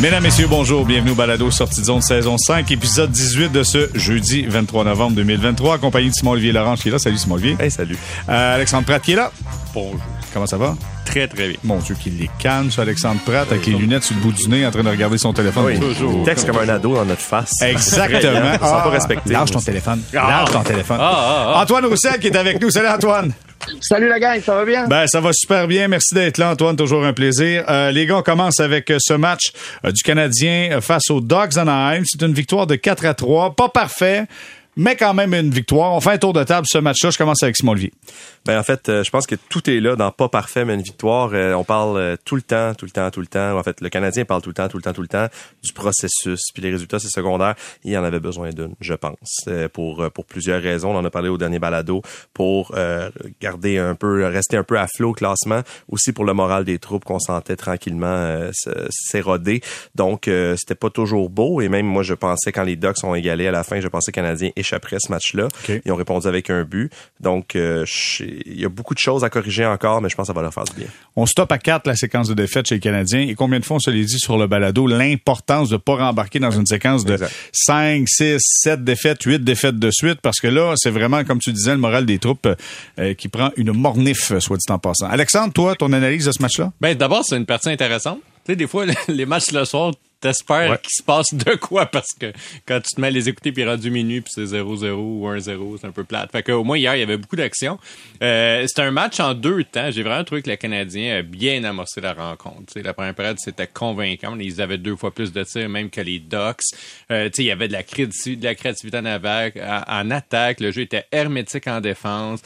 Mesdames, Messieurs, bonjour. Bienvenue au Balado Sortie de zone saison 5, épisode 18 de ce jeudi 23 novembre 2023, accompagné de Simon-Olivier Laurent qui est là. Salut Simon-Olivier. Hey, salut. Euh, Alexandre Pratt qui est là. Bonjour. Comment ça va? Très, très bien. Mon Dieu, qu'il est calme, ce Alexandre Pratt, avec les lunettes sur le bout du nez, en train de regarder son téléphone. Oui, Toujours. Texte comme un ado dans notre face. Exactement. Ils sont pas respectés. Lâche ton téléphone. Lâche ton téléphone. Ah, ah, ah. Antoine Roussel qui est avec nous. Salut Antoine. Salut la gang, ça va bien? Ben, ça va super bien. Merci d'être là, Antoine. Toujours un plaisir. Euh, les gars, on commence avec euh, ce match euh, du Canadien euh, face aux Dogs Anaheim. C'est une victoire de 4 à 3. Pas parfait, mais quand même une victoire. On fait un tour de table ce match-là. Je commence avec Simon Olivier. Ben, en fait, euh, je pense que tout est là dans pas parfait, mais une victoire. Euh, on parle euh, tout le temps, tout le temps, tout le temps. En fait, le Canadien parle tout le temps, tout le temps, tout le temps du processus. Puis les résultats, c'est secondaire. Il en avait besoin d'une, je pense, pour pour plusieurs raisons. On en a parlé au dernier balado pour euh, garder un peu, rester un peu à flot au classement. Aussi pour le moral des troupes qu'on sentait tranquillement euh, s'éroder. Donc, euh, c'était pas toujours beau. Et même moi, je pensais quand les Ducks ont égalé à la fin, je pensais que le Canadien échapperait ce match-là. OK. Ils ont répondu avec un but. Donc, je- il y a beaucoup de choses à corriger encore, mais je pense que ça va leur faire du bien. On stoppe à 4 la séquence de défaites chez les Canadiens. Et combien de fois on se l'est dit sur le balado, l'importance de pas rembarquer dans une séquence de Exact. 5, 6, 7 défaites, 8 défaites de suite, parce que là, c'est vraiment, comme tu disais, le moral des troupes euh, qui prend une mornif, soit dit en passant. Alexandre, toi, ton analyse de ce match-là? Ben, d'abord, c'est une partie intéressante. Tu sais, des fois, les matchs le soir, t'espères Ouais. qu'il se passe de quoi? Parce que quand tu te mets à les écouter puis rendu minuit puis c'est 0-0 ou 1-0, c'est un peu plate. Fait que au moins hier, il y avait beaucoup d'action. Euh, c'était un match en deux temps. J'ai vraiment trouvé que le Canadien a bien amorcé la rencontre. Tu sais, la première période, c'était convaincant. Ils avaient deux fois plus de tirs même que les Ducks. Euh, tu sais, il y avait de la, créati- de la créativité en, attaque, en en attaque. Le jeu était hermétique en défense.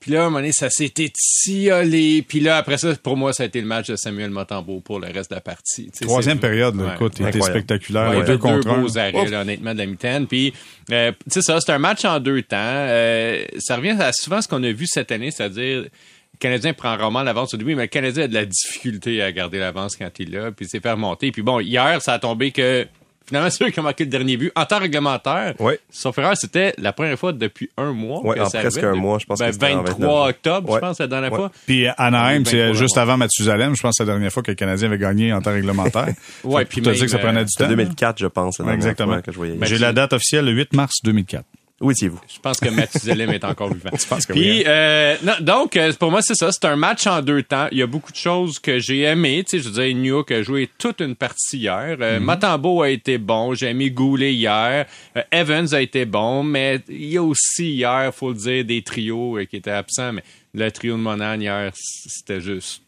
Puis là, à un moment donné, ça s'est étiolé. Puis là, après ça, pour moi, ça a été le match de Samuel Motambo pour le reste de la partie. Tu sais, Troisième période, là, Ouais. écoute, il était spectaculaire. Ouais, les deux deux contre un. beaux arrêts, là, honnêtement, de la mitaine. Puis, euh, tu sais ça, c'est un match en deux temps. Euh, ça revient à souvent ce qu'on a vu cette année, c'est-à-dire le Canadien prend rarement l'avance au début, mais le Canadien a de la difficulté à garder l'avance quand il est là, puis il s'est fait remonter. Puis bon, hier, ça a tombé que finalement, c'est eux qui ont marqué le dernier but. En temps réglementaire, Ouais. sauf erreur, c'était la première fois depuis un mois. Que en ça presque arrivait. un mois, je pense Ben, que c'était en 23 29. octobre, je pense, la dernière Ouais. fois. Puis Anaheim, c'est juste avant Mathusalem. Je pense que c'est la dernière fois que le Canadien avait gagné en temps réglementaire. Que puis te dire même, que ça prenait euh, du temps. C'était 2004, je pense, la Ouais, dernière exactement. fois que je voyais. Ben, J'ai la date officielle, le 8 mars 2004. Où étiez-vous? Je pense que Mathusalem est encore vivant. Je pense que Puis, oui, euh, non, donc, euh, pour moi, c'est ça. C'est un match en deux temps. Il y a beaucoup de choses que j'ai aimées. Tu sais, je veux dire, New York a joué toute une partie hier. Euh, Matambo a été bon. J'ai aimé Goulet hier. Euh, Evans a été bon. Mais il y a aussi hier, faut le dire, des trios qui étaient absents. Mais le trio de Monan hier, c'était juste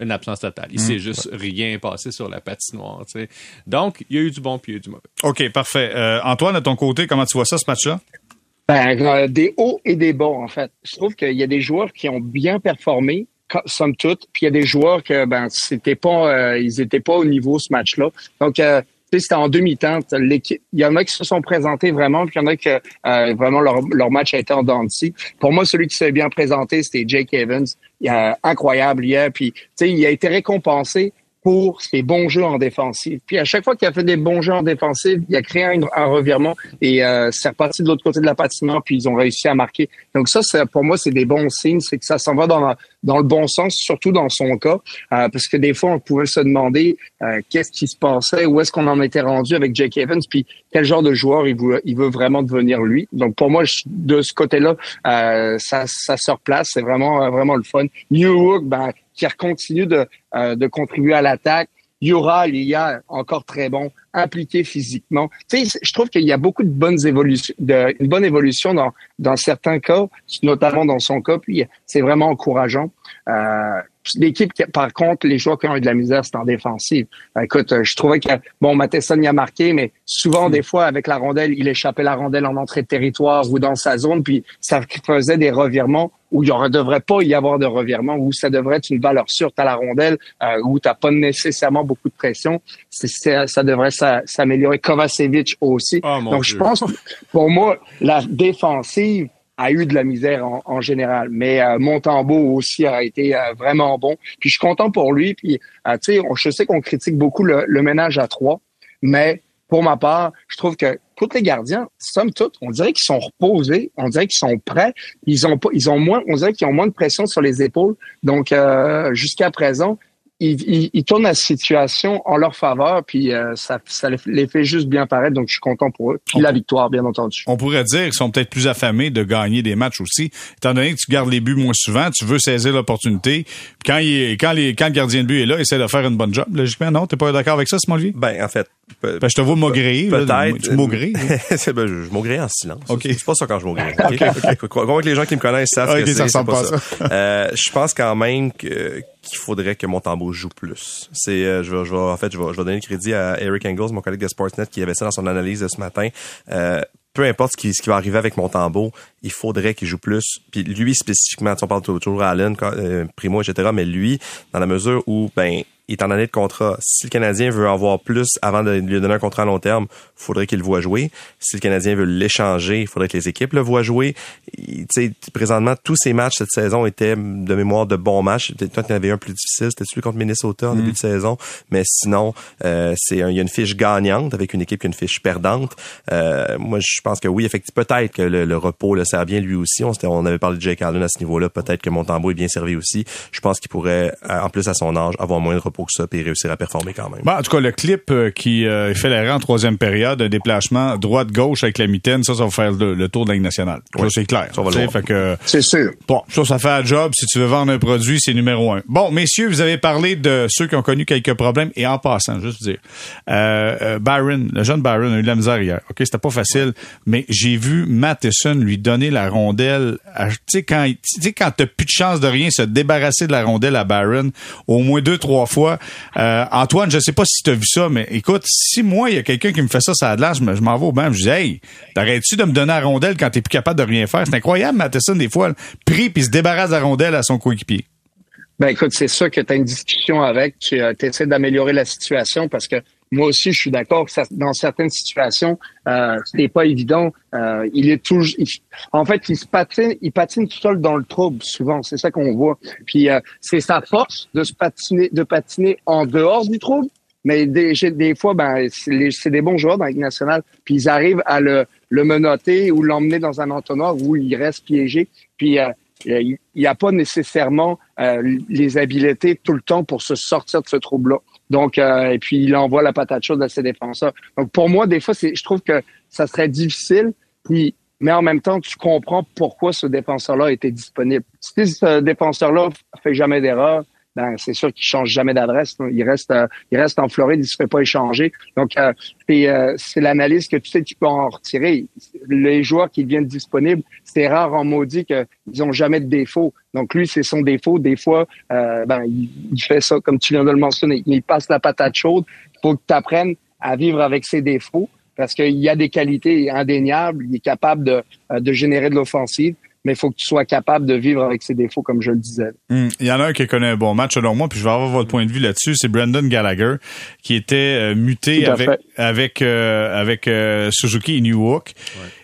une absence totale. Il s'est juste rien passé sur la patinoire. Tu sais. Donc, il y a eu du bon puis il y a eu du mauvais. OK, parfait. Euh, Antoine, à ton côté, comment tu vois ça, ce match-là? Ben, euh, des hauts et des bas, en fait. Je trouve qu'il y a des joueurs qui ont bien performé, somme toute, puis il y a des joueurs que ben c'était pas, euh, ils étaient pas au niveau ce match-là. Donc, euh, c'était en demi-temps. Il y en a qui se sont présentés vraiment, puis il y en a que euh, vraiment leur, leur match a été en dents de scie. Pour moi, celui qui s'est bien présenté, c'était Jake Evans. Il a incroyable hier, puis il a été récompensé pour ses bons jeux en défensive. Puis à chaque fois qu'il a fait des bons jeux en défensive, il a créé un, revirement et euh, c'est reparti de l'autre côté de la patinoire, puis ils ont réussi à marquer. Donc ça, pour moi, c'est des bons signes, c'est que ça s'en va dans, la- dans le bon sens, surtout dans son cas, euh, parce que des fois, on pouvait se demander euh, qu'est-ce qui se passait, où est-ce qu'on en était rendu avec Jake Evans, puis quel genre de joueur il veut, il veut vraiment devenir lui. Donc pour moi, je- de ce côté-là, euh, ça, ça se replace, c'est vraiment, vraiment le fun. New York, ben, qui continue de, euh, de contribuer à l'attaque. Ural, hier, encore très bon, impliqué physiquement. Tu sais, je trouve qu'il y a beaucoup de bonnes évolutions, de, une bonne évolution dans, dans certains cas, notamment dans son cas, puis c'est vraiment encourageant. Euh, L'équipe, qui- par contre, les joueurs qui ont eu de la misère, c'est en défensive. Écoute, euh, je trouvais que, bon, Matheson y a marqué, mais souvent, des fois, avec la rondelle, il échappait la rondelle en entrée de territoire ou dans sa zone, puis ça faisait des revirements où il ne devrait pas y avoir de revirement, où ça devrait être une valeur sûre. Tu la rondelle, euh, où tu n'as pas nécessairement beaucoup de pression. Ça devrait s'a- s'améliorer. Kovacevic aussi. Oh, Donc, Dieu. je pense, pour moi, la défensive a eu de la misère en, en général. Mais euh, Montembeau aussi a été euh, vraiment bon. Puis je suis content pour lui. Puis, euh, tu sais, je sais qu'on critique beaucoup le, le ménage à trois, mais pour ma part, je trouve que tous les gardiens, somme toute, on dirait qu'ils sont reposés, on dirait qu'ils sont prêts, ils ont pas, ils ont moins, on dirait qu'ils ont moins de pression sur les épaules. Donc, euh, jusqu'à présent, ils, tournent la situation en leur faveur, puis euh, ça, ça les fait juste bien paraître. Donc, je suis content pour eux. Puis la victoire, bien entendu. On pourrait dire qu'ils sont peut-être plus affamés de gagner des matchs aussi, étant donné que tu gardes les buts moins souvent, tu veux saisir l'opportunité. Quand, il, quand, les, quand le gardien de but est là, essaie de faire une bonne job. Logiquement, non? T'es pas d'accord avec ça, Simon Olivier? Ben, en fait, ben, je te vois maugréer. Peut-être. Tu ben, je, je en silence. OK. C'est pas ça quand je maugris. Okay? okay, que les gens qui me connaissent savent que c'est pas, pas, ça. euh, je pense quand même que qu'il faudrait que Montembeau joue plus. C'est, euh, je, vais, je vais, en fait, je vais, je vais donner le crédit à Eric Engels, mon collègue de Sportsnet, qui avait ça dans son analyse de ce matin. Euh, peu importe ce qui, ce qui va arriver avec Montembeau, il faudrait qu'il joue plus. Puis lui spécifiquement, on parle toujours à Allen, euh, Primo, etc., mais lui, dans la mesure où, ben, il est en année de contrat. Si le Canadien veut avoir plus avant de lui donner un contrat à long terme, faudrait qu'il le voit jouer. Si le Canadien veut l'échanger, il faudrait que les équipes le voient jouer. Tu sais, présentement, tous ces matchs cette saison étaient de mémoire de bons matchs. Toi, tu en avais un plus difficile, c'était celui contre Minnesota en début mm. de saison? Mais sinon, euh, c'est il y a une fiche gagnante avec une équipe qui a une fiche perdante. Euh, moi, je pense que oui, effectivement, peut-être que le, repos le sert bien lui aussi. On, on avait parlé de Jake Allen à ce niveau-là. Peut-être que Montembeau est bien servi aussi. Je pense qu'il pourrait, en plus à son âge, avoir moins de repos que ça et réussir à performer quand même. Bon, en tout cas, le clip euh, qui euh, fait l'arrêt en troisième période, un déplacement droite-gauche avec la mitaine, ça, ça va faire le, tour de la Ligue nationale. Ça, c'est clair. Ça va fait que, C'est sûr. Bon, ça, ça fait un job. Si tu veux vendre un produit, c'est numéro un. Bon, messieurs, vous avez parlé de ceux qui ont connu quelques problèmes. Et en passant, juste dire, euh, euh Byron, le jeune Byron a eu de la misère hier. OK, c'était pas facile, mais j'ai vu Matheson lui donner la rondelle. Tu sais, quand, tu sais, quand t'as plus de chance de rien, se débarrasser de la rondelle à Byron au moins deux, trois fois. Euh, Antoine, je sais pas si tu as vu ça, mais écoute, si moi, il y a quelqu'un qui me fait ça, ça a de je m'en vais au banc, je dis, hey, t'arrêtes-tu de me donner la rondelle quand t'es plus capable de rien faire? C'est incroyable, Matheson, des fois, prie puis se débarrasse de rondelle à son coéquipier. Ben écoute, c'est ça que tu as une discussion avec, tu euh, essaies d'améliorer la situation parce que moi aussi, je suis d'accord que ça, dans certaines situations, euh, n'est pas évident. Euh, il est toujours, en fait, il se patine, il patine tout seul dans le trouble souvent. C'est ça qu'on voit. Puis euh, c'est sa force de se patiner, de patiner en dehors du trouble. Mais des, des fois, ben, c'est des bons joueurs dans la nationale. Puis ils arrivent à le, le menotter ou l'emmener dans un entonnoir où il reste piégé. Puis euh, il n'y a pas nécessairement euh, les habiletés tout le temps pour se sortir de ce trouble-là. Donc, euh, et puis il envoie la patate chaude à ses défenseurs. Donc, pour moi, des fois, c'est, je trouve que ça serait difficile. Puis, mais en même temps, tu comprends pourquoi ce défenseur-là était disponible. Si ce défenseur-là fait jamais d'erreur, ben c'est sûr qu'il change jamais d'adresse. Il reste, euh, il reste en Floride, il se fait pas échanger. Donc euh, euh, c'est l'analyse que tu sais tu peux en retirer. Les joueurs qui deviennent disponibles, c'est rare en maudit qu'ils ont jamais de défaut. Donc lui, c'est son défaut. Des fois, ben il, fait ça comme tu viens de le mentionner. Il passe la patate chaude. Il faut que tu apprennes à vivre avec ses défauts parce qu'il y a des qualités indéniables. Il est capable de, de générer de l'offensive mais il faut que tu sois capable de vivre avec ses défauts, comme je le disais. Hmm. Il y en a un qui connaît un bon match selon moi, puis je vais avoir votre point de vue là-dessus. C'est Brandon Gallagher qui était euh, muté avec avec euh, avec euh, Suzuki et New York.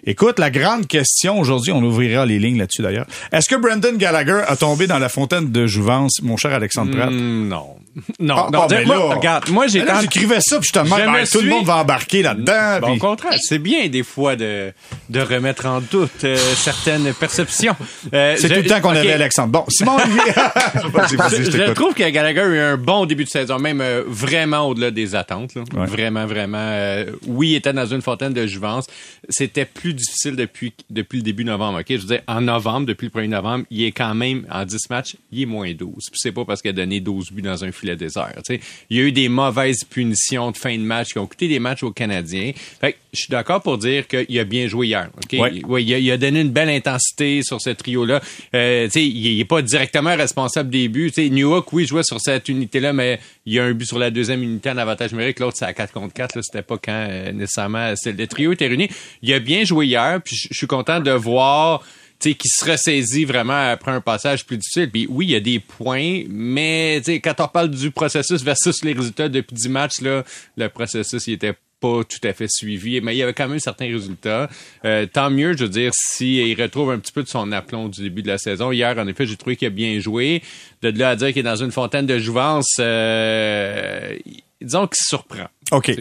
Écoute, la grande question aujourd'hui, on ouvrira les lignes là-dessus d'ailleurs. Est-ce que Brandon Gallagher a tombé dans la fontaine de jouvence, mon cher Alexandre Pratt? Hmm, non. Non, ah, non. Ah, ben moi, regarde, moi j'ai j'écrivais ça puis je te demande, ben, tout le monde va embarquer là-dedans. Bon, Au contraire, c'est bien des fois de de remettre en doute certaines perceptions euh, c'est tout le temps qu'on avait Alexandre. Bon, Simon je, trouve que Gallagher a eu un bon début de saison, même euh, vraiment au-delà des attentes. Vraiment, vraiment. Euh, oui, il était dans une fontaine de jouvence. C'était plus difficile depuis, depuis le début novembre. Ok, Je veux dire, en novembre, depuis le 1er novembre, il est quand même, en 10 matchs, il est moins 12. Puis c'est pas parce qu'il a donné 12 buts dans un filet désert. sais Il y a eu des mauvaises punitions de fin de match qui ont coûté des matchs aux Canadiens. Fait je suis d'accord pour dire qu'il a bien joué hier. Okay? Ouais. Il, a, il, a, donné une belle intensité sur ce trio-là. Euh, il n'est pas directement responsable des buts. New York, oui, jouait sur cette unité-là, mais il y a un but sur la deuxième unité en avantage numérique. L'autre, c'est à 4 contre 4. C'était pas quand euh, nécessairement le trio était réuni. Il a bien joué hier, puis je suis content de voir qui se ressaisit vraiment après un passage plus difficile. Puis oui, il y a des points, mais quand on parle du processus versus les résultats depuis 10 matchs, là, le processus il était pas tout à fait suivi, mais il y avait quand même certains résultats. Euh, tant mieux, je veux dire, s'il retrouve un petit peu de son aplomb du début de la saison. Hier, en effet, j'ai trouvé qu'il a bien joué. De là à dire qu'il est dans une fontaine de jouvence, euh, disons qu'il surprend. OK.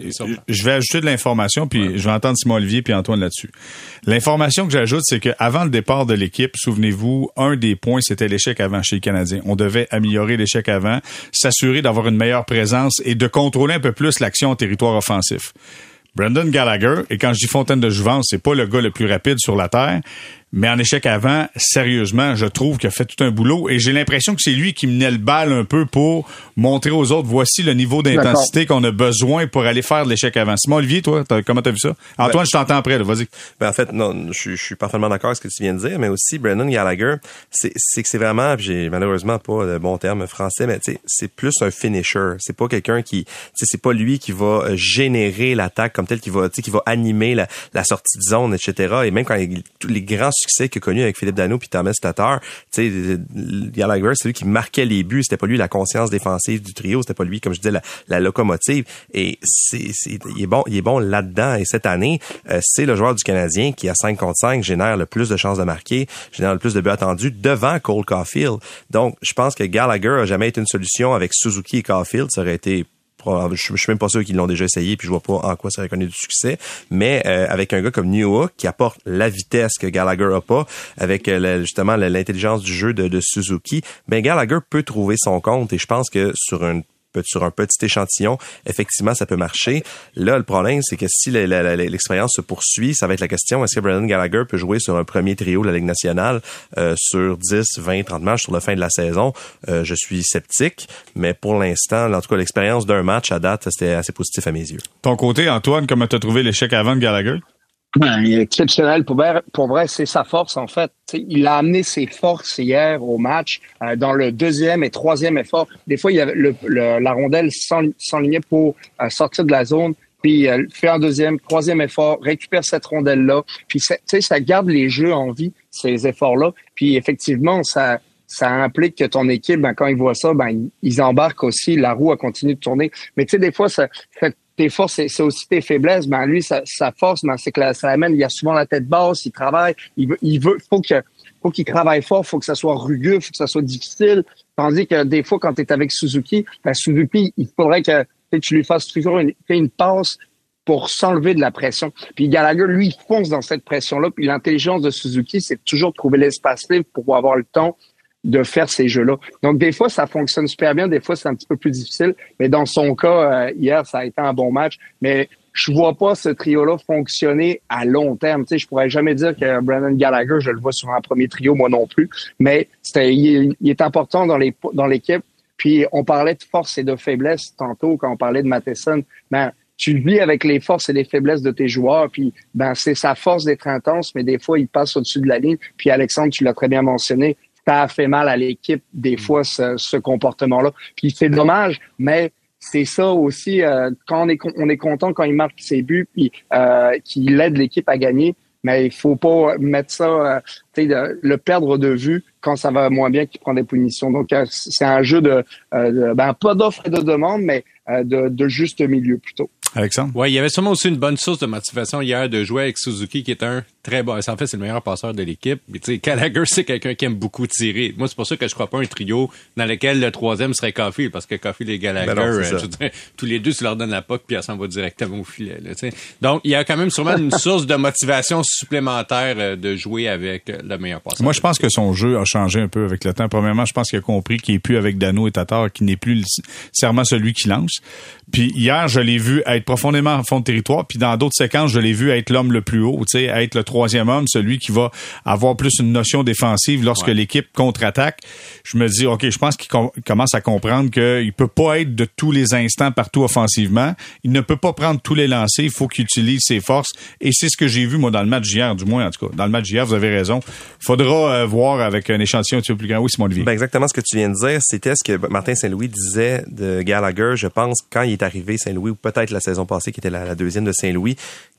Je vais ajouter de l'information, puis je vais entendre Simon Olivier puis Antoine là-dessus. L'information que j'ajoute, c'est qu'avant le départ de l'équipe, souvenez-vous, un des points, c'était l'échec avant chez les Canadiens. On devait améliorer l'échec avant, s'assurer d'avoir une meilleure présence et de contrôler un peu plus l'action en territoire offensif. Brandon Gallagher, et quand je dis fontaine de jouvence, c'est pas le gars le plus rapide sur la terre, mais en échec avant, sérieusement, je trouve qu'il a fait tout un boulot et j'ai l'impression que c'est lui qui menait le bal un peu pour montrer aux autres, voici le niveau d'intensité qu'on a besoin pour aller faire de l'échec avant. Simon Olivier, toi, as, comment t'as vu ça? Antoine, ben, je t'entends après, vas-y. Ben, en fait, non, je, suis parfaitement d'accord avec ce que tu viens de dire, mais aussi Brandon Gallagher, c'est que c'est vraiment, j'ai malheureusement pas de bon terme français, mais c'est plus un finisher. C'est pas quelqu'un qui, c'est pas lui qui va euh, générer l'attaque comme tel, qui va, qui va animer la, la sortie de zone, etc. Et même quand il, les grands succès qu'il a connu avec Philippe Dano puis Thomas Tatar, tu sais, Gallagher, c'est lui qui marquait les buts. C'était pas lui la conscience défensive du trio. C'était pas lui, comme je disais, la, locomotive. Et c'est, il est bon, il est bon là-dedans. Et cette année, euh, c'est le joueur du Canadien qui, à 5 contre 5, génère le plus de chances de marquer, génère le plus de buts attendus devant Cole Caulfield. Donc, je pense que Gallagher a jamais été une solution avec Suzuki et Caulfield. Ça aurait été je, suis même pas sûr qu'ils l'ont déjà essayé, puis je vois pas en quoi ça reconnaît du succès. Mais euh, avec un gars comme Newhook qui apporte la vitesse que Gallagher a pas, avec euh, justement l'intelligence du jeu de, Suzuki, ben Gallagher peut trouver son compte. Et je pense que sur une sur un petit échantillon, effectivement, ça peut marcher. Là, le problème, c'est que si l'expérience se poursuit, ça va être la question, est-ce que Brandon Gallagher peut jouer sur un premier trio de la Ligue nationale euh, sur 10, 20, 30 matchs sur la fin de la saison? Euh, je suis sceptique, mais pour l'instant, en tout cas, l'expérience d'un match à date, c'était assez positif à mes yeux. Ton côté, Antoine, comment tu as trouvé l'échec avant de Gallagher? Exceptionnel. Pour vrai, pour vrai c'est sa force, en fait. il a amené ses forces hier au match. Euh, dans le deuxième et troisième effort, des fois, il y avait le, la rondelle s'enlignait pour euh, sortir de la zone, puis euh, fait un deuxième, troisième effort, récupère cette rondelle-là. Puis, ça garde les jeux en vie, ces efforts-là. Puis, effectivement, ça ça implique que ton équipe, ben, quand ils voient ça, ben, ils embarquent aussi, la roue a continué de tourner. Mais tu sais, des fois, ça fait tes forces, c'est aussi tes faiblesses. Ben lui, sa, force, ben, c'est que ça amène. Il a souvent la tête basse, il travaille, il veut, il veut, faut que, faut qu'il travaille fort, faut que ça soit rugueux, faut que ça soit difficile. Tandis que des fois, quand tu es avec Suzuki, ben Suzuki, il faudrait que tu lui fasses toujours une, une passe pour s'enlever de la pression. Puis Gallagher, lui, il fonce dans cette pression-là. Puis l'intelligence de Suzuki, c'est toujours trouver l'espace libre pour avoir le temps de faire ces jeux-là. Donc, des fois, ça fonctionne super bien, des fois, c'est un petit peu plus difficile. Mais dans son cas, euh, hier, ça a été un bon match. Mais je vois pas ce trio-là fonctionner à long terme. Tu sais, je pourrais jamais dire que Brandon Gallagher, je le vois sur un premier trio, moi non plus. Mais c'était, il, est important dans les dans l'équipe. Puis on parlait de force et de faiblesse tantôt quand on parlait de Matheson. Ben, tu vis avec les forces et les faiblesses de tes joueurs. Puis ben c'est sa force d'être intense, mais des fois il passe au-dessus de la ligne. Puis Alexandre, tu l'as très bien mentionné ça a fait mal à l'équipe des fois ce, comportement-là. Puis c'est dommage, mais c'est ça aussi euh, quand on est on est content quand il marque ses buts puis euh, qu'il aide l'équipe à gagner. Mais il faut pas mettre ça, euh, le perdre de vue quand ça va moins bien qu'il prend des punitions. Donc euh, c'est un jeu de, de ben, pas d'offre et de demande, mais de, de juste milieu plutôt. Alexandre? Oui, il y avait sûrement aussi une bonne source de motivation hier de jouer avec Suzuki, qui est un très bon. En fait, c'est le meilleur passeur de l'équipe. Mais tu sais, Gallagher, c'est quelqu'un qui aime beaucoup tirer. Moi, c'est pour ça que je crois pas un trio dans lequel le troisième serait Coffee, parce que Coffee et Gallagher, ben euh, tous les deux, tu leur donnes la POC, puis elle s'en va directement au filet. Là, Donc, il y a quand même sûrement une source de motivation supplémentaire euh, de jouer avec euh, le meilleur passeur. Moi, je pense que son jeu a changé un peu avec le temps. Premièrement, je pense qu'il a compris qu'il n'est plus avec Dano et Tatar, qui n'est plus serment celui qui lance. Puis hier, je l'ai vu être profondément en fond de territoire. Puis dans d'autres séquences, je l'ai vu être l'homme le plus haut, tu sais, être le troisième homme, celui qui va avoir plus une notion défensive lorsque l'équipe contre-attaque. Je me dis, OK, je pense qu'il commence à comprendre qu'il peut pas être de tous les instants partout offensivement. Il ne peut pas prendre tous les lancers. Il faut qu'il utilise ses forces. Et c'est ce que j'ai vu, moi, dans le match d'hier, du moins, en tout cas. Dans le match d'hier, vous avez raison. Faudra euh, voir avec un échantillon un petit peu plus grand. Oui, Simon Olivier. Ben exactement ce que tu viens de dire. C'était ce que Martin Saint-Louis disait de Gallagher, je pense, quand il est arrivé Saint-Louis, ou peut-être la saison passée, qui était la, deuxième de Saint-Louis,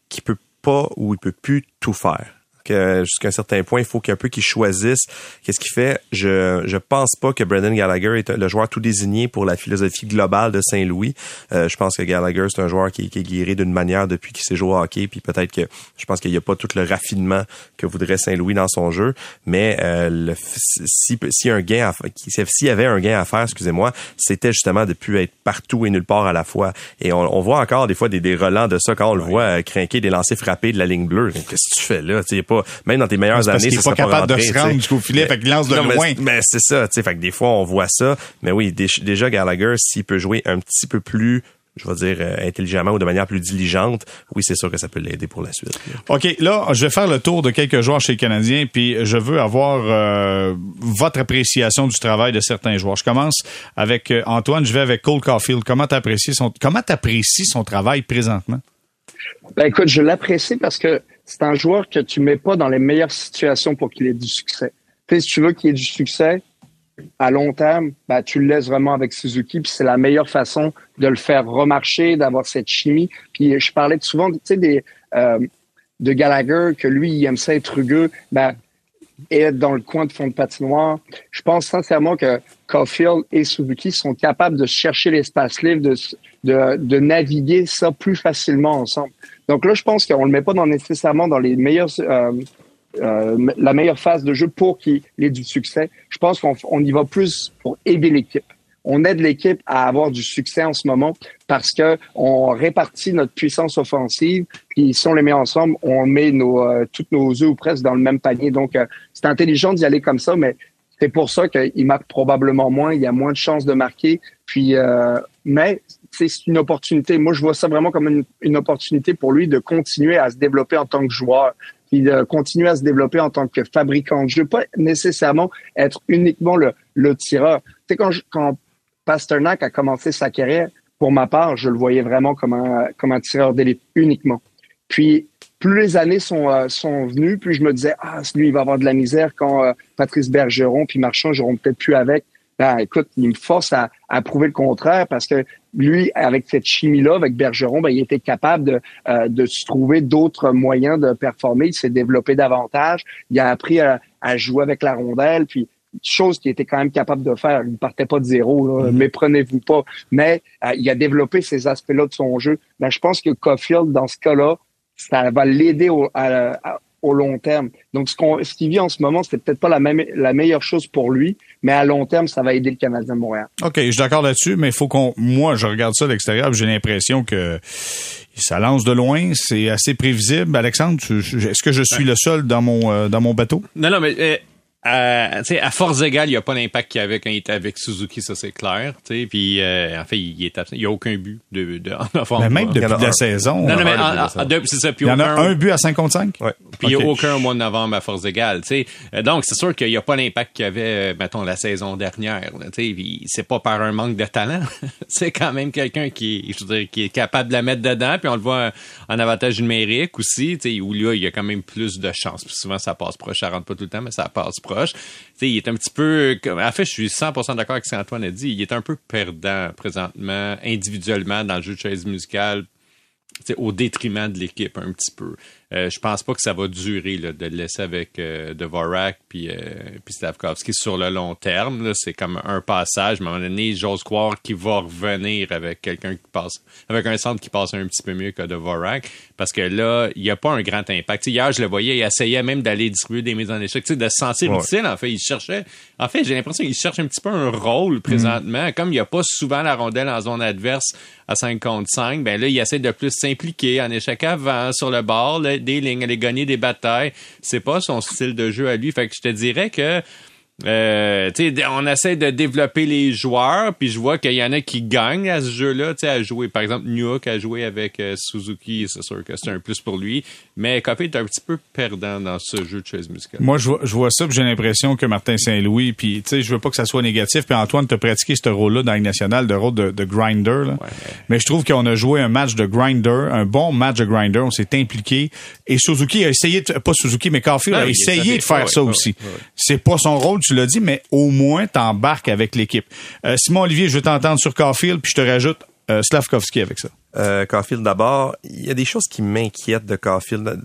qui peut pas ou il peut plus tout faire. Que jusqu'à un certain point, il faut qu'un peu qu'il choisisse qu'est-ce qu'il fait. Je je pense pas que Brendan Gallagher est le joueur tout désigné pour la philosophie globale de Saint-Louis. Euh, je pense que Gallagher c'est un joueur qui, qui est guéri d'une manière depuis qu'il s'est joué au hockey, puis peut-être que je pense qu'il n'y a pas tout le raffinement que voudrait Saint-Louis dans son jeu, mais euh, le, si si un gain s'il y avait un gain à faire, excusez-moi, c'était justement de plus être partout et nulle part à la fois. Et on, on voit encore des fois des, des relents de ça quand on le voit euh, craquer des lancers frappés de la ligne bleue. Qu'est-ce que tu fais là? Tu pas même dans tes meilleures années, c'est pas capable de se rendre jusqu'au filet, fait qu'il lance de loin. Mais, c'est ça, tu sais, fait que des fois on voit ça. Mais oui, déjà Gallagher, s'il peut jouer un petit peu plus je vais dire, euh, intelligemment ou de manière plus diligente, oui, c'est sûr que ça peut l'aider pour la suite. OK, là, je vais faire le tour de quelques joueurs chez les Canadiens, puis je veux avoir euh, votre appréciation du travail de certains joueurs. Je commence avec euh, Antoine, je vais avec Cole Caulfield. Comment t'apprécies son, comment t'apprécies son travail présentement? Ben écoute, je l'apprécie parce que c'est un joueur que tu mets pas dans les meilleures situations pour qu'il ait du succès. Tu si tu veux qu'il ait du succès, à long terme, bah, tu le laisses vraiment avec Suzuki, puis c'est la meilleure façon de le faire remarcher, d'avoir cette chimie. Puis je parlais souvent, des euh, de Gallagher que lui il aime ça être rugueux, et être dans le coin de fond de patinoire. Je pense sincèrement que Caulfield et Suzuki sont capables de chercher l'espace libre, de, de, de, naviguer ça plus facilement ensemble. Donc là, je pense qu'on le met pas dans, nécessairement dans les meilleurs euh, euh, la meilleure phase de jeu pour qu'il ait du succès. Je pense qu'on on y va plus pour aider l'équipe. On aide l'équipe à avoir du succès en ce moment parce que on répartit notre puissance offensive. Puis si on les met ensemble, on met nos euh, toutes nos œufs ou presque dans le même panier. Donc euh, c'est intelligent d'y aller comme ça, mais c'est pour ça qu'il marque probablement moins. Il y a moins de chances de marquer. Puis mais c'est une opportunité. Moi, je vois ça vraiment comme une, opportunité pour lui de continuer à se développer en tant que joueur puis de continuer à se développer en tant que fabricant de jeu, pas nécessairement être uniquement le, le tireur. Tu sais, quand, quand Pasternak a commencé sa carrière, pour ma part, je le voyais vraiment comme un, comme un tireur d'élite uniquement. Puis, plus les années sont, euh, sont venues, plus je me disais, ah, lui, il va avoir de la misère quand euh, Patrice Bergeron puis Marchand joueront peut-être plus avec. Ben, écoute, il me force à, à prouver le contraire parce que lui, avec cette chimie-là, avec Bergeron, ben, il était capable de, euh, de se trouver d'autres moyens de performer. Il s'est développé davantage. Il a appris à, à, jouer avec la rondelle, puis chose qu'il était quand même capable de faire. Il ne partait pas de zéro, là, mm-hmm. méprenez-vous pas. Mais euh, il a développé ces aspects-là de son jeu. Ben, je pense que Caulfield, dans ce cas-là, ça va l'aider au, à, au long terme. Donc, ce qu'on, ce qu'il vit en ce moment, c'est peut-être pas la même, la meilleure chose pour lui, mais à long terme, ça va aider le Canadien de Montréal. OK, je suis d'accord là-dessus, mais il faut qu'on, moi, je regarde ça de l'extérieur, j'ai l'impression que ça lance de loin, c'est assez prévisible. Alexandre, est-ce que je suis le seul dans mon, euh, dans mon bateau? Non, non, mais, euh, à, à force égale, il n'y a pas l'impact qu'il y avait quand il était avec Suzuki, ça c'est clair. Puis euh, en fait, il est il n'y a aucun but de, de en Mais même depuis la saison. Non, non, mais c'est ça. il y en a un but à 55? Ouais. Puis il n'y a aucun au mois de novembre à force égale. Donc c'est sûr qu'il n'y a pas l'impact qu'il y avait, euh, mettons, la saison dernière. C'est pas par un manque de talent. c'est quand même quelqu'un qui, je veux dire, qui est capable de la mettre dedans. Puis on le voit en avantage numérique aussi, où là, il y a quand même plus de chance. Puis souvent, ça passe proche. Ça rentre pas tout le temps, mais ça passe proche il est un petit peu. En fait, je suis 100% d'accord avec ce qu'Antoine a dit. Il est un peu perdant présentement, individuellement, dans le jeu de chaise musicale, au détriment de l'équipe un petit peu. Euh, je pense pas que ça va durer là, de le laisser avec euh, Dvorak puis, euh, puis Stavkovski sur le long terme. C'est comme un passage. À un moment donné, j'ose croire qu'il va revenir avec quelqu'un qui passe, avec un centre qui passe un petit peu mieux que Dvorak. Parce que là, il n'y a pas un grand impact. hier, je le voyais, il essayait même d'aller distribuer des mises en échec, de se sentir utile. En fait, il cherchait. En fait, j'ai l'impression qu'il cherche un petit peu un rôle présentement. Comme il n'y a pas souvent la rondelle en zone adverse à 5 contre 5, ben là, il essaie de plus s'impliquer en échec avant, sur le bord des lignes, aller gagner des batailles. C'est pas son style de jeu à lui. Fait que je te dirais que euh, on essaie de développer les joueurs, puis je vois qu'il y en a qui gagnent à ce jeu-là, à jouer. Par exemple, Newhook a joué avec euh, Suzuki, c'est sûr que c'est un plus pour lui. Mais Copé est un petit peu perdant dans ce jeu de chaise musicale. Moi, je vois, je vois ça, j'ai l'impression que Martin Saint-Louis, puis tu sais, je veux pas que ça soit négatif, puis Antoine t'a pratiqué ce rôle-là dans le national, de rôle de, grinder. Là. mais... je trouve qu'on a joué un match de grinder, un bon match de grinder, on s'est impliqué, et Suzuki a essayé, de, pas Suzuki, mais Carfield a essayé de faire ça aussi. C'est pas son rôle, tu l'as dit, mais au moins t'embarques avec l'équipe. Euh, Simon Olivier, je veux t'entendre sur Carfield, puis je te rajoute euh, Slavkovski avec ça. Euh, Caulfield d'abord, il y a des choses qui m'inquiètent de Caulfield.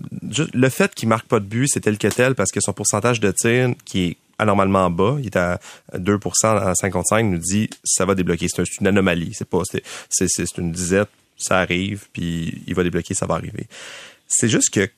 Le fait qu'il marque pas de but, c'est tel que tel parce que son pourcentage de tir qui est anormalement bas, il est à 2% à 55, nous dit ça va débloquer. C'est une anomalie, c'est pas c'est une disette, ça arrive puis il va débloquer, ça va arriver. C'est juste que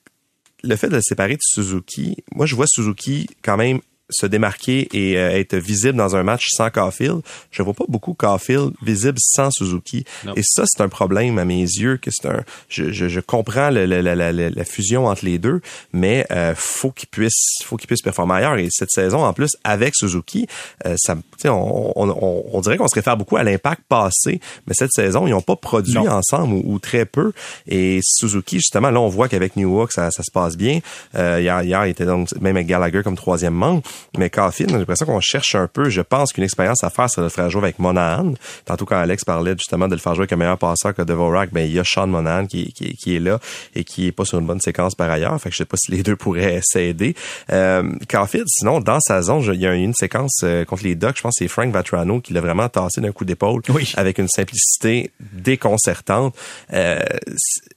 le fait de le séparer de Suzuki, moi je vois Suzuki quand même se démarquer et euh, être visible dans un match sans Caulfield. Je vois pas beaucoup Caulfield visible sans Suzuki. Et ça, c'est un problème à mes yeux. Que c'est un, je, je, je comprends la, la, la, la, fusion entre les deux, mais euh, faut qu'il puisse, faut qu'il puisse performer ailleurs. Et cette saison, en plus, avec Suzuki, euh, ça, on, on, on, dirait qu'on se réfère beaucoup à l'impact passé, mais cette saison, ils n'ont pas produit ensemble ou, très peu. Et Suzuki, justement, là, on voit qu'avec New York, ça, ça se passe bien. Euh, hier, hier, il était donc même avec Gallagher comme troisième membre. Mais Caulfield, j'ai l'impression qu'on cherche un peu. Je pense qu'une expérience à faire, c'est de le faire jouer avec Monahan. Tantôt, quand Alex parlait justement de le faire jouer avec un meilleur passeur que Devorak, ben, il y a Sean Monahan qui, qui, qui, est là et qui est pas sur une bonne séquence par ailleurs. Fait que je sais pas si les deux pourraient s'aider. Euh, Caulfield, sinon, dans sa zone, il y a une séquence euh, contre les Ducks. Je pense que c'est Frank Vatrano qui l'a vraiment tassé d'un coup d'épaule avec une simplicité déconcertante. Euh,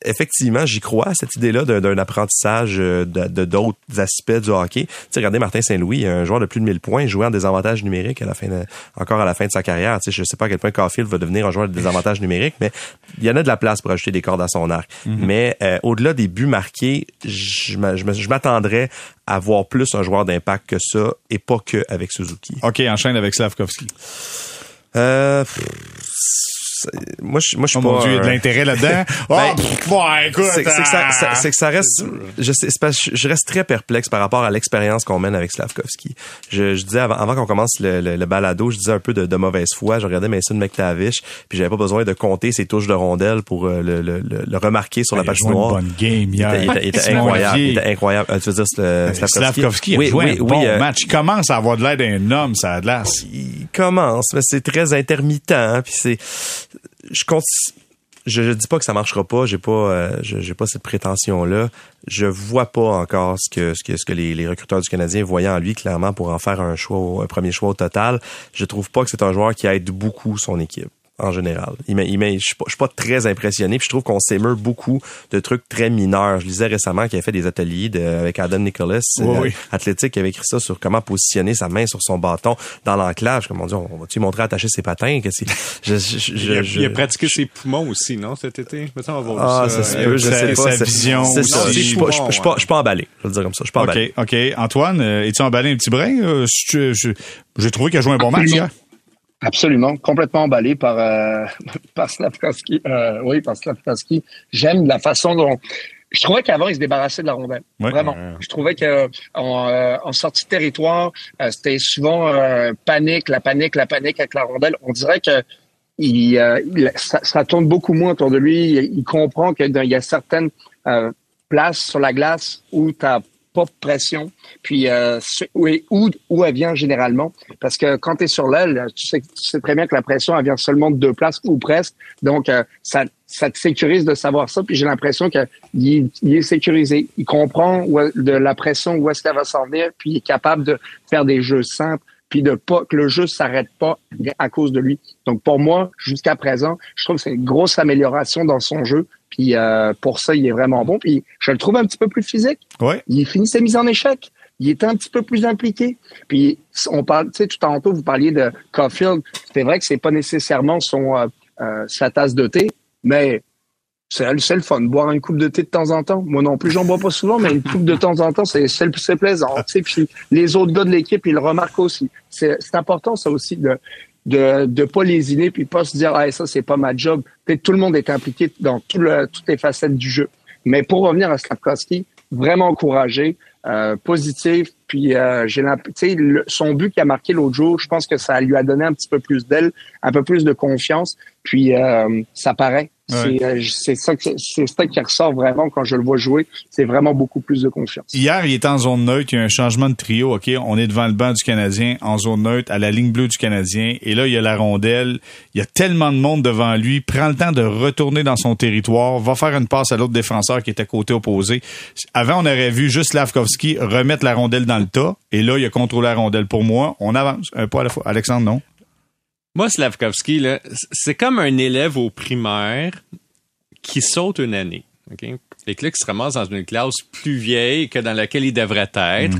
effectivement, j'y crois, cette idée-là d'un apprentissage euh, de d'autres aspects du hockey. Tu sais, regardez Martin Saint-Louis, un joueur de plus de 1000 points, jouait en désavantage numérique à la fin encore à la fin de sa carrière. Tu sais, je sais pas à quel point Caulfield va devenir un joueur de désavantage numérique, mais il y en a de la place pour ajouter des cordes à son arc. Mhm. Mais euh, au-delà des buts marqués, je m'attendrais à voir plus un joueur d'impact que ça et pas que avec Suzuki. OK, enchaîne avec Slavkovski. Euh, moi je moi je suis oh pas Dieu, de l'intérêt là-dedans. oh, ben, écoute, c'est que ça, c'est que ça reste je sais je reste très perplexe par rapport à l'expérience qu'on mène avec Slavkovski. Je, je disais avant, avant qu'on commence le, le, balado, je disais un peu de, de mauvaise foi, je regardais Mason McTavish, puis j'avais pas besoin de compter ses touches de rondelle pour euh, le, le, le, remarquer sur la page noire. Une bonne game hier. Il était, incroyable, il était incroyable. Euh, tu veux dire Slavkovski, Slavkovski a oui, joué oui, un bon euh, match. Il commence à avoir de l'aide d'un homme, ça a l'asse. Il commence, mais c'est très intermittent, hein, puis c'est je compte je, je dis pas que ça marchera pas, j'ai pas euh, j'ai pas cette prétention là. Je vois pas encore ce que ce que ce que les, les, recruteurs du Canadien voyaient en lui clairement pour en faire un choix un premier choix au total. Je trouve pas que c'est un joueur qui aide beaucoup son équipe en général. Il il je suis pas, suis pas très impressionné. Puis je trouve qu'on s'émeut beaucoup de trucs très mineurs. Je lisais récemment qu'il a fait des ateliers de, avec Adam Nicholas, euh, athlétique, qui avait écrit ça sur comment positionner sa main sur son bâton dans l'enclave. Comme on dit, on va-tu montrer à attacher ses patins? Que je, je, il, a, il, a, pratiqué ses poumons aussi, non, cet été? On va ah, ça, se peut, je sais pas. Sa vision. C'est ça. Je suis pas, je, pas, pas emballé. Je vais le dire comme ça. Je suis pas emballé. OK, OK. Antoine, euh, es-tu emballé un petit brin? Euh, j'ai trouvé qu'il a joué un bon match hier. Absolument, complètement emballé par euh, par Slavkovski. Euh, oui, par Slavkovski. J'aime la façon dont je trouvais qu'avant il se débarrassait de la rondelle. Vraiment. Je trouvais que en, euh, en sortie de territoire, euh, c'était souvent panique, la panique, la panique avec la rondelle. On dirait que il, il ça, ça, tourne beaucoup moins autour de lui. Il, comprend qu'il y a certaines places sur la glace où tu de pression. Puis euh, où, où elle vient généralement. Parce que quand tu es sur l'aile, tu sais, tu sais très bien que la pression, elle vient seulement de deux places ou presque. Donc, euh, ça, ça te sécurise de savoir ça. Puis j'ai l'impression qu'il il est sécurisé. Il comprend où, de la pression, où est-ce qu'elle va s'en venir, puis il est capable de faire des jeux simples puis de pas que le jeu s'arrête pas à cause de lui. Donc pour moi, jusqu'à présent, je trouve que c'est une grosse amélioration dans son jeu. Puis euh, pour ça, il est vraiment bon. Puis je le trouve un petit peu plus physique. Ouais. Il finit ses mises en échec. Il est un petit peu plus impliqué. Puis on parle, tu sais, tout tantôt vous parliez de Caulfield. C'est vrai que c'est pas nécessairement son euh, euh, sa tasse de thé, mais c'est le fun. Boire une coupe de thé de temps en temps. Moi non plus, j'en bois pas souvent, mais une coupe de temps en temps, c'est c'est plaisant. Tu sais, puis les autres gars de l'équipe, ils le remarquent aussi. C'est important ça aussi de de de pas lésiner puis pas se dire ah ça c'est pas ma job. Peut-être tout le monde est impliqué dans tout le, toutes les facettes du jeu. Mais pour revenir à Slavkovski, vraiment encouragé, euh, positif. Puis euh, j'ai son but qui a marqué l'autre jour, je pense que ça lui a donné un petit peu plus d'aile, un peu plus de confiance. Puis euh, ça paraît. Euh, c'est ça, c'est ça qui ressort vraiment quand je le vois jouer. C'est vraiment beaucoup plus de confiance. Hier, il était en zone neutre. Il y a un changement de trio. Ok, on est devant le banc du Canadien en zone neutre à la ligne bleue du Canadien. Et là, il y a la rondelle. Il y a tellement de monde devant lui. Prend le temps de retourner dans son territoire. Va faire une passe à l'autre défenseur qui était côté opposé. Avant, on aurait vu juste Lavkovski remettre la rondelle dans le tas. Et là, il a contrôlé la rondelle. Pour moi, on avance un pas à la fois. Alexandre, non? Moi, Slavkovski, c'est comme un élève au primaire qui saute une année. OK? Et que là, qui se ramasse dans une classe plus vieille que dans laquelle il devrait être.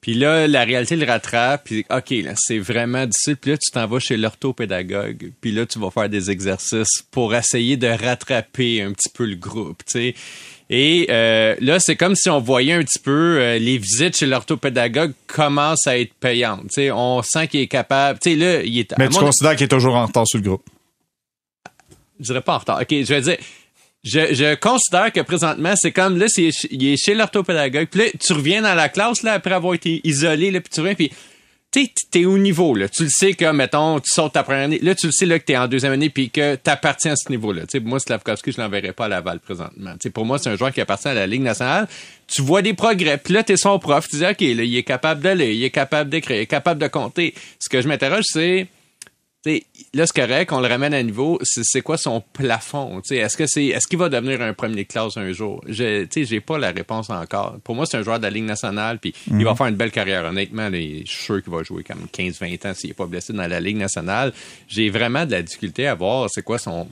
Puis là, la réalité le rattrape. Puis, OK, là, c'est vraiment difficile. Puis là, tu t'en vas chez l'orthopédagogue. Puis là, tu vas faire des exercices pour essayer de rattraper un petit peu le groupe, tu sais. Et euh, là, c'est comme si on voyait un petit peu euh, les visites chez l'orthopédagogue commencent à être payantes. Tu sais, on sent qu'il est capable. Tu sais, là, il est. Mais tu considères qu'il est toujours en retard sur le groupe? je dirais pas en retard. OK, je vais dire. Je, je considère que présentement, c'est comme là, c'est, il est chez l'orthopédagogue. Puis là, tu reviens dans la classe là, après avoir été isolé, là, puis tu reviens, puis t'es au niveau, là. Tu le sais que, mettons, tu sautes ta première année. Là, tu le sais là, que t'es en deuxième année, puis que t'appartiens à ce niveau-là. Moi, Slavkovski, je l'enverrai pas à Laval présentement. Tu sais, pour moi, c'est un joueur qui appartient à la Ligue nationale. Tu vois des progrès, puis là, t'es son prof. Tu dis, OK, là, il est capable d'aller, il est capable d'écrire, il est capable de compter. Ce que je m'interroge, c'est T'sais, là, c'est correct, on le ramène à niveau. C'est quoi son plafond? Est-ce que c'est est-ce qu'il va devenir un premier de classe un jour? Je j'ai pas la réponse encore. Pour moi, c'est un joueur de la Ligue nationale, puis il va faire une belle carrière. Honnêtement, là, je suis sûr qu'il va jouer comme 15-20 ans s'il est pas blessé dans la Ligue nationale. J'ai vraiment de la difficulté à voir c'est quoi son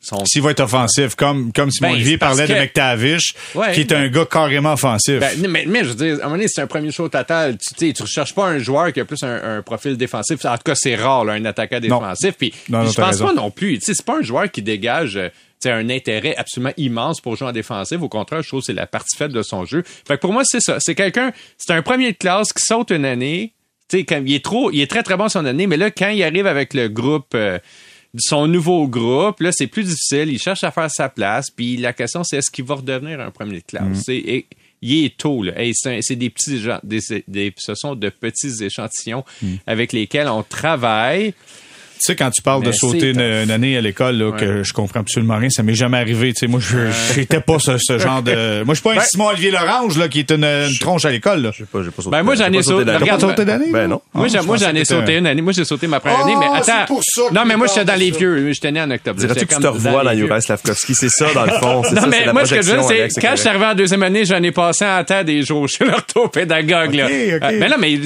S'il va être offensif, comme, comme Simon Ben, Olivier parlait de McTavish, Ouais, qui est un gars carrément offensif. Ben, mais, mais je veux dire, à un moment donné, c'est un premier show total. Tu tu recherches pas un joueur qui a plus un, un profil défensif. En tout cas, c'est rare, là, un attaquant défensif. Puis, Non, non, puis je pense raison. pas non plus. Tu sais, c'est pas un joueur qui dégage euh, tu sais, un intérêt absolument immense pour jouer en défensif. Au contraire, je trouve que c'est la partie faible de son jeu. Fait que pour moi, c'est ça. C'est quelqu'un, c'est un premier de classe qui saute une année. Tu sais, quand il est trop, il est très très bon son année, mais là, quand il arrive avec le groupe, euh, son nouveau groupe, là, c'est plus difficile. Il cherche à faire sa place. Puis la question, c'est est-ce qu'il va redevenir un premier de classe? Mm. C'est- et- il est tôt, là. Hey, c'est des petits des, des- ce sont de petits échantillons Mm. avec lesquels on travaille. Tu sais, quand tu parles de sauter une, une année à l'école, là, que je comprends absolument rien, ça m'est jamais arrivé. Tu sais, moi, je j'étais pas ce, ce genre de. Moi, je suis pas un Ben- Simon Olivier Lorange là, qui est une, une tronche à l'école. Là. Pas, j'ai pas sauté. Ben, moi, j'en j'ai ai pas sauté- T'as pas sauté d'année? Ben non. Moi, Ah, moi, j'en ai sauté un- une année. Moi, j'ai sauté ma première année, mais c'est attends. pour ça que non, mais moi, j'étais dans les vieux. J'étais né en octobre. Dirais-tu que tu te revois dans. Juraj Slavkovski? C'est ça, dans le fond. C'est Non, ça, mais moi, ce que je veux c'est quand je suis arrivé en deuxième année, j'en ai passé en terre des jours chez l'orthopédagogue. Euh, mais non, mais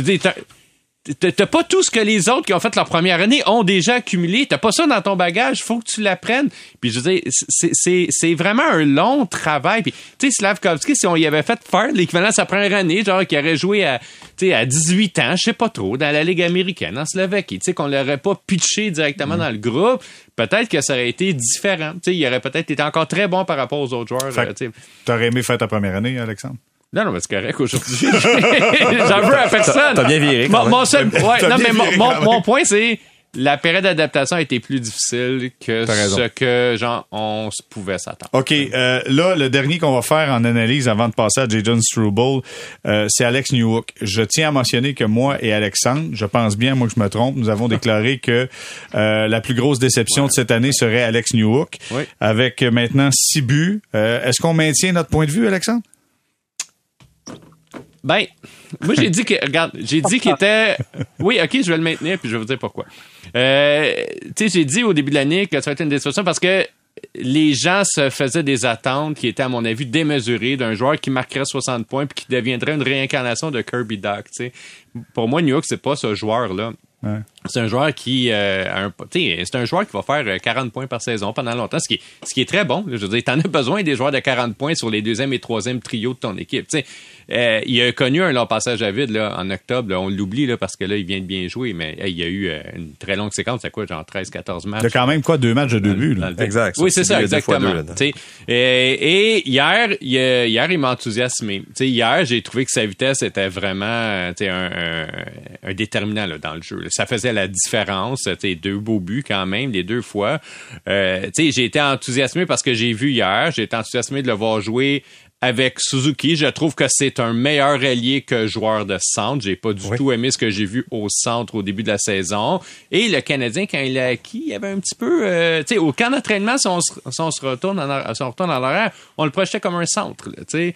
t'as- pas tout ce que les autres qui ont fait leur première année ont déjà accumulé. T'as pas ça dans ton bagage. Faut que tu l'apprennes. Puis je veux dire, c'est- c'est c'est vraiment un long travail. Puis tu sais, Slavkovski, si on y avait fait faire l'équivalent de sa première année, genre qui aurait joué à, tu sais, à 18 ans, je sais pas trop, dans la Ligue américaine, en Slovaquie, tu sais, qu'on l'aurait pas pitché directement dans le groupe, peut-être que ça aurait été différent. Tu sais, il aurait peut-être été encore très bon par rapport aux autres joueurs. T'aurais aimé faire ta première année, Alexandre? Non, non, mais c'est correct aujourd'hui. J'en veux à personne. T'as bien viré, quand Mon, même. mon seul, ouais, T'as non, bien mais mon, viré, mon- point, c'est la période d'adaptation a été plus difficile que ce que, genre, on se pouvait s'attendre. OK. euh, là, le dernier qu'on va faire en analyse avant de passer à Jason Struble, euh, c'est Alex Newhook. Je tiens à mentionner que moi et Alexandre, je pense bien, moi que je me trompe, nous avons déclaré que euh, la plus grosse déception de cette année serait Alex Newhook. Oui. Avec euh, maintenant six buts. Euh, Est-ce qu'on maintient notre point de vue, Alexandre? Ben, moi, j'ai dit que, regarde, j'ai dit qu'il était, oui, ok, je vais le maintenir, puis je vais vous dire pourquoi. Euh, tu sais, j'ai dit au début de l'année que ça va être une déception parce que les gens se faisaient des attentes qui étaient, à mon avis, démesurées d'un joueur qui marquerait 60 points puis qui deviendrait une réincarnation de Kirby Doc, tu sais. Pour moi, New York, c'est pas ce joueur-là. Ouais. C'est un joueur qui, euh, c'est un joueur qui va faire euh, 40 points par saison pendant longtemps, ce qui est, ce qui est très bon. Je veux dire, t'en as besoin des joueurs de 40 points sur les deuxième et troisième trio de ton équipe. Tu sais, euh, il a connu un long passage à vide là, en octobre. là. on l'oublie là, parce que là, il vient de bien jouer, mais hey, il y a eu euh, une très longue séquence. C'est quoi, genre 13-14 matchs? Il y a quand même quoi, deux matchs de deux buts? Exact. Oui, c'est ça, exactement. deux sais, et, et hier, il, euh, hier, il m'a enthousiasmé. Hier, j'ai trouvé que sa vitesse était vraiment euh, un, un, un déterminant là, dans le jeu. là. Ça faisait la différence. Tu sais, deux beaux buts quand même, les deux fois. Euh, j'ai été enthousiasmé parce que j'ai vu hier. J'ai été enthousiasmé de le voir jouer avec Suzuki, je trouve que c'est un meilleur allié que joueur de centre. J'ai pas du tout aimé ce que j'ai vu au centre au début de la saison. Et le Canadien, quand il l'a acquis, il y avait un petit peu... euh, tu sais, au camp d'entraînement, si on, se- si on se retourne en, si on retourne en arrière, on le projetait comme un centre. tu sais.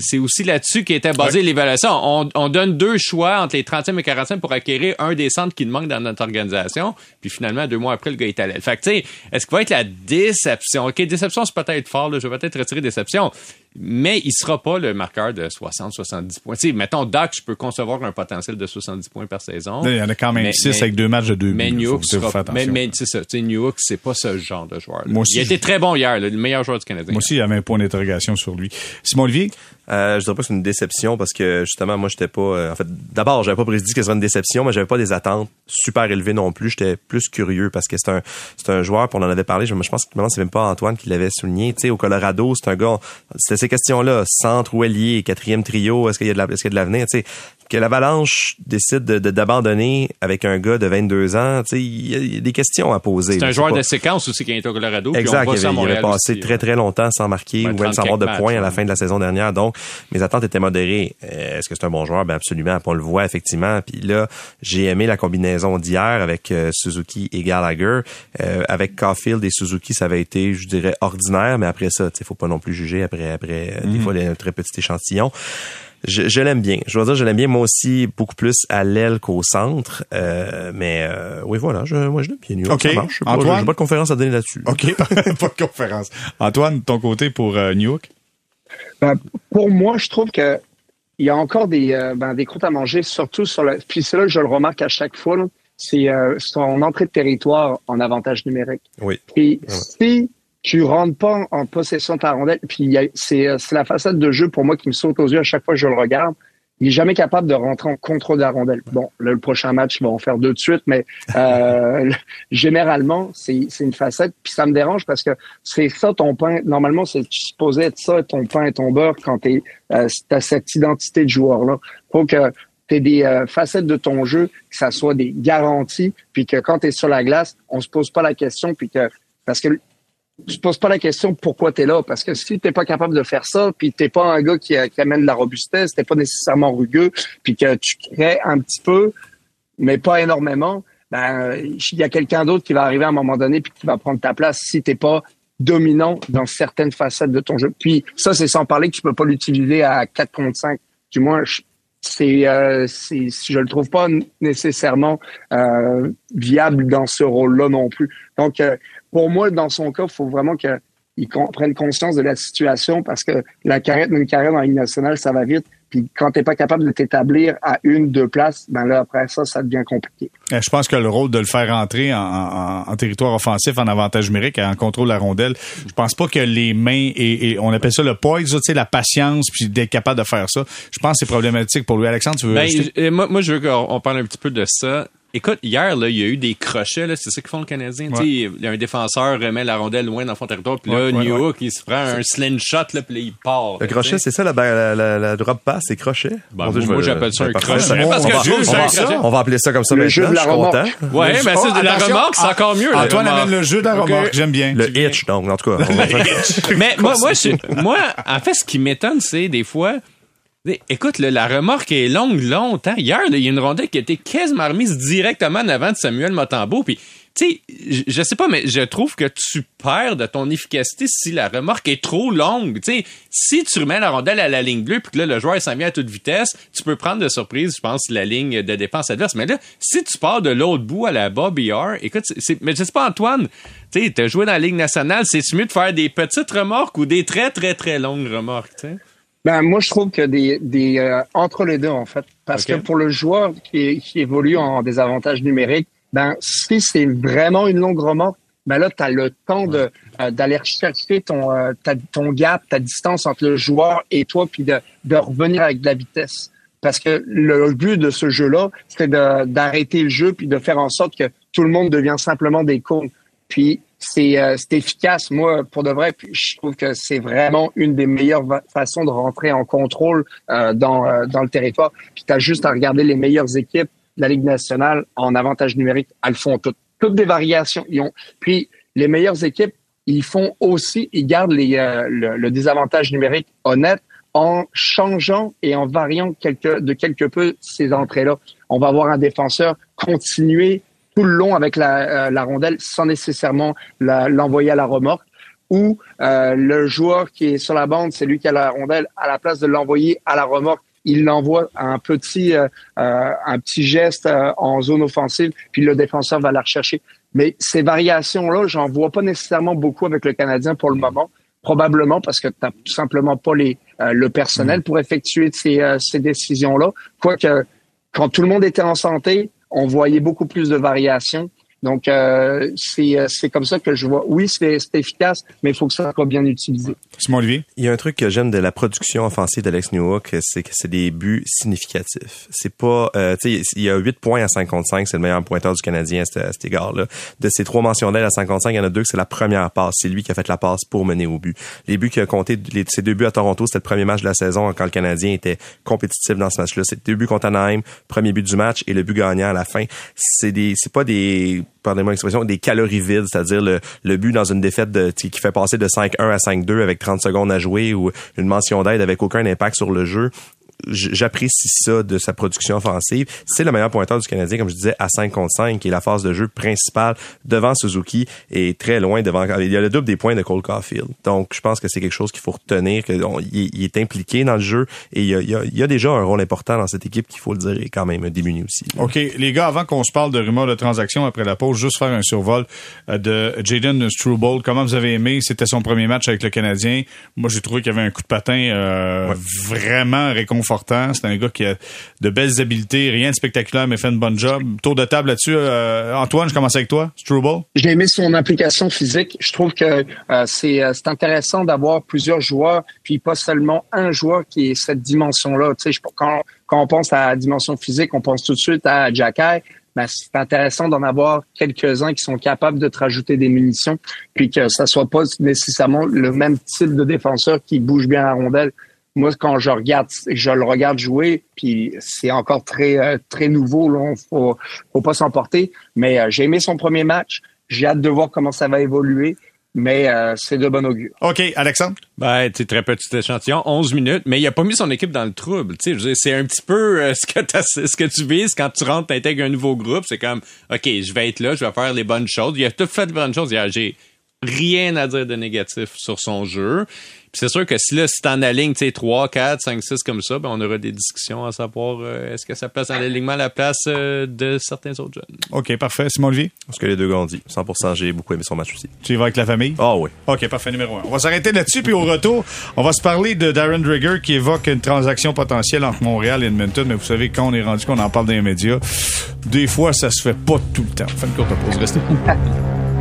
C'est aussi là-dessus qu'était basée l'évaluation. On, on donne deux choix entre les 30e et 40e pour acquérir un des centres qui nous manque dans notre organisation. Puis finalement, deux mois après, le gars est à l'aile. Fait que, tu sais, est-ce qu'il va être la déception? OK, déception, c'est peut-être fort. Là. Je vais peut-être retirer déception. Mais il sera pas le marqueur de 60-70 points. Tu sais, mettons, Doc, je peux concevoir un potentiel de 70 points par saison. il y en a quand même 6 avec deux matchs de deux mais buts. Newhook mais, mais c'est ça, Newhook, c'est pas ce genre de joueur. Moi aussi, il a été très bon hier, le meilleur joueur du Canadien. Moi aussi, il y avait un point d'interrogation sur lui. Simon Olivier? Euh, je dirais pas que c'est une déception parce que justement moi j'étais pas euh, en fait d'abord j'avais pas prédit que ce serait une déception mais j'avais pas des attentes super élevées non plus. J'étais plus curieux parce que c'est un c'est un joueur pour on en avait parlé. Je, je pense que maintenant c'est même pas Antoine qui l'avait souligné. Tu sais au Colorado c'est un gars c'était ces questions là centre ou ailier quatrième trio est-ce qu'il y a de la, est-ce qu'il y a de l'avenir? Tu sais que l'Avalanche décide de, d'abandonner avec un gars de 22 ans, tu sais, il y, a des questions à poser. C'est un joueur pas... de séquence aussi qui est au Colorado. Exact. Puis on il, avait, il avait passé aussi, très très longtemps sans marquer ou même sans avoir de points à la fin de la saison dernière. Donc, mes attentes étaient modérées. Est-ce que c'est un bon joueur? Ben absolument. On le voit effectivement. Puis là, j'ai aimé la combinaison d'hier avec euh, Suzuki et Gallagher. Euh, avec Caulfield et Suzuki, ça avait été, je dirais, ordinaire. Mais après ça, il faut pas non plus juger après après mm -hmm. des fois un très petit échantillon je, je l'aime bien. Je dois dire, je l'aime bien moi aussi beaucoup plus à l'aile qu'au centre. Euh, mais euh, oui, voilà, je, moi je l'aime bien. New York, okay. Ça marche. Antoine, j'ai pas de conférence à donner là-dessus. OK, pas de conférence. Antoine, ton côté pour euh, New York? Ben, pour moi, je trouve que il y a encore des, euh, ben, des croûtes à manger, surtout sur le. Puis c'est là que je le remarque à chaque fois, c'est euh, son entrée de territoire en avantage numérique. Oui. Puis Ouais. si tu rentres pas en possession de ta rondelle, puis c'est euh, c'est la façade de jeu pour moi qui me saute aux yeux à chaque fois que je le regarde. Il est jamais capable de rentrer en contrôle de la rondelle. Bon, là, le prochain match, ils vont en faire deux de suite, mais euh, généralement, c'est c'est une facette. Puis ça me dérange parce que c'est ça ton pain. Normalement, c'est supposé être ça ton pain et ton beurre quand tu euh, as cette identité de joueur-là. Faut que tu des euh, facettes de ton jeu, que ça soit des garanties, puis que quand tu es sur la glace, on se pose pas la question, puis que parce que tu te poses pas la question pourquoi tu es là. Parce que si tu pas capable de faire ça, puis t'es pas un gars qui, qui amène de la robustesse, t'es pas nécessairement rugueux, puis que tu crées un petit peu, mais pas énormément, ben il y a quelqu'un d'autre qui va arriver à un moment donné puis qui va prendre ta place si t'es pas dominant dans certaines facettes de ton jeu. Puis ça, c'est sans parler que tu peux pas l'utiliser à 4 contre 5. Du moins, je- c'est, euh, c'est, je le trouve pas nécessairement euh, viable dans ce rôle-là non plus. Donc, euh, pour moi, dans son cas, il faut vraiment qu'il prenne conscience de la situation parce que la carrière d'une carrière dans la Ligue nationale, ça va vite. Puis quand t'es pas capable de t'établir à une, deux places, ben là, après ça, ça devient compliqué. Euh, Je pense que le rôle de le faire entrer en, en- en territoire offensif, en avantage numérique, en contrôle de la rondelle, je pense pas que les mains et, et on appelle ça le poise, tu sais, la patience, puis d'être capable de faire ça. Je pense que c'est problématique pour lui. Alexandre, tu veux Ben, moi, moi, je veux qu'on on parle un petit peu de ça. Écoute, hier, là, il y a eu des crochets, là, c'est ça qu'ils font le Canadien. Un défenseur remet la rondelle loin dans son territoire, puis là, Ouais, ouais, Newhook, il se prend un slingshot, là, puis là, il part. Le là, crochet, c'est ça, la, la, la, la drop pass, c'est crochet? Ben, Dieu, moi, j'appelle ça un crochet, On parce va- que on va- je joue, on c'est va- un crochet. On va appeler ça comme ça Le maintenant. jeu de la je suis content. Le- ben, Oh, c'est de la remorque, c'est encore mieux. Antoine amène le jeu de la remorque. J'aime bien. Le hitch, donc, en tout cas. on va- Mais moi, moi, je- moi, en fait, ce qui m'étonne, c'est des fois, écoute, là, la remorque est longue longtemps. Hier, il y a une rondelle qui a été quasiment remise directement en avant de Samuel Motambo. Puis, tu sais, je- sais pas, mais je trouve que tu perds de ton efficacité si la remorque est trop longue. Tu sais, si tu remets la rondelle à la ligne bleue puis que là, le joueur s'en vient à toute vitesse, tu peux prendre de surprise, je pense, la ligne de défense adverse. Mais là, si tu pars de l'autre bout à la Bobby R, écoute, c'est- mais je sais pas, Antoine, tu sais, t'as joué dans la Ligue nationale, c'est mieux de faire des petites remorques ou des très, très, très longues remorques, tu? Ben moi je trouve que des, des euh, entre les deux en fait, parce que pour le joueur qui, qui évolue en désavantage numérique, ben si c'est vraiment une longue remorque, ben là tu as le temps de euh, d'aller chercher ton euh, ta- ton gap, ta distance entre le joueur et toi, puis de de revenir avec de la vitesse. Parce que le but de ce jeu-là, c'était de- d'arrêter le jeu puis de faire en sorte que tout le monde devient simplement des cônes. Puis c'est euh, efficace. Moi, pour de vrai, puis je trouve que c'est vraiment une des meilleures façons de rentrer en contrôle euh, dans, euh, dans le territoire. Puis tu as juste à regarder les meilleures équipes de la Ligue nationale en avantage numérique. Elles font toutes. Toutes des variations. Puis les meilleures équipes, ils font aussi, ils gardent les, euh, le, le désavantage numérique honnête en changeant et en variant quelque, de quelque peu ces entrées-là. On va avoir un défenseur continuer tout le long avec la, euh, la rondelle sans nécessairement l'envoyer à la remorque ou euh, le joueur qui est sur la bande, c'est lui qui a la rondelle, à la place de l'envoyer à la remorque, il l'envoie à un petit euh, euh, un petit geste euh, en zone offensive, puis le défenseur va la rechercher. Mais ces variations-là, j'en vois pas nécessairement beaucoup avec le Canadien pour le moment. probablement parce que tu n'as tout simplement pas les, le personnel mm. pour effectuer ces, ces décisions-là. Quoique, quand tout le monde était en santé, on voyait beaucoup plus de variations. Donc, euh, euh, c'est comme ça que je vois. Oui, c'est efficace, mais il faut que ça soit bien utilisé. Simon Olivier? Il y a un truc que j'aime de la production offensive d'Alex Newhook, c'est que c'est des buts significatifs. C'est pas... Euh, tu sais, il y a 8 points à 55, c'est le meilleur pointeur du Canadien à, cet égard-là. De ces trois mentionnels à 55, il y en a deux que c'est la première passe. C'est lui qui a fait la passe pour mener au but. Les buts qu'il a compté, les, ces deux buts à Toronto, c'était le premier match de la saison quand le Canadien était compétitif dans ce match-là. C'est deux buts contre Anaheim, premier but du match et le but gagnant à la fin. C'est des... C'est pas des pardonnez-moi l'expression, des calories vides, c'est-à-dire le, le but dans une défaite de, qui fait passer de 5-1 à 5-2 avec 30 secondes à jouer ou une mention d'aide avec aucun impact sur le jeu j'apprécie ça de sa production offensive. C'est le meilleur pointeur du Canadien, comme je disais, à 5 contre 5, qui est la phase de jeu principale devant Suzuki et très loin devant. Il y a le double des points de Cole Caulfield. Donc, je pense que c'est quelque chose qu'il faut retenir, qu'il il est impliqué dans le jeu et il y, a, il y, a, déjà un rôle important dans cette équipe qu'il faut le dire est quand même démuni aussi. OK. Les gars, avant qu'on se parle de rumeurs de transactions après la pause, juste faire un survol euh, de Jaden Struble. Comment vous avez aimé? C'était son premier match avec le Canadien. Moi, j'ai trouvé qu'il y avait un coup de patin euh, vraiment réconfortant c'est un gars qui a de belles habiletés, rien de spectaculaire, mais fait une bonne job. Tour de table là-dessus. Euh, Antoine, je commence avec toi. Struble? J'ai aimé son implication physique. Je trouve que euh, euh, c'est intéressant d'avoir plusieurs joueurs, puis pas seulement un joueur qui est cette dimension-là. Tu sais, quand, quand on pense à la dimension physique, on pense tout de suite à Jacky. Ben, c'est intéressant d'en avoir quelques-uns qui sont capables de te rajouter des munitions, puis que ça soit pas nécessairement le même type de défenseur qui bouge bien la rondelle moi, quand je regarde, je le regarde jouer, puis c'est encore très euh, très nouveau, là, faut, faut pas s'emporter. Mais euh, j'ai aimé son premier match. J'ai hâte de voir comment ça va évoluer. Mais euh, c'est de bon augure. OK, Alexandre? Ben, c'est très petit échantillon, 11 minutes, mais il a pas mis son équipe dans le trouble. C'est un petit peu ce, que ce que tu vises quand tu rentres, t'intègres un nouveau groupe. C'est comme, OK, je vais être là, je vais faire les bonnes choses. Il a tout fait de bonnes choses. J'ai rien à dire de négatif sur son jeu c'est sûr que si là, si t'en alignes, tu sais, 3, 4, 5, 6 comme ça, ben, on aura des discussions à savoir euh, est-ce que ça place dans l'alignement la place euh, de certains autres jeunes. OK, parfait. Simon Olivier? Parce que les deux gars ont dit. 100 j'ai beaucoup aimé son match aussi. Tu y vas avec la famille? Ah oui. OK, parfait, numéro 1. On va s'arrêter là-dessus, puis au retour, on va se parler de Darren Drigger qui évoque une transaction potentielle entre Montréal et Edmonton, mais vous savez, quand on est rendu qu'on en parle dans les médias, des fois, ça se fait pas tout le temps. Fait une courte pause. Restez.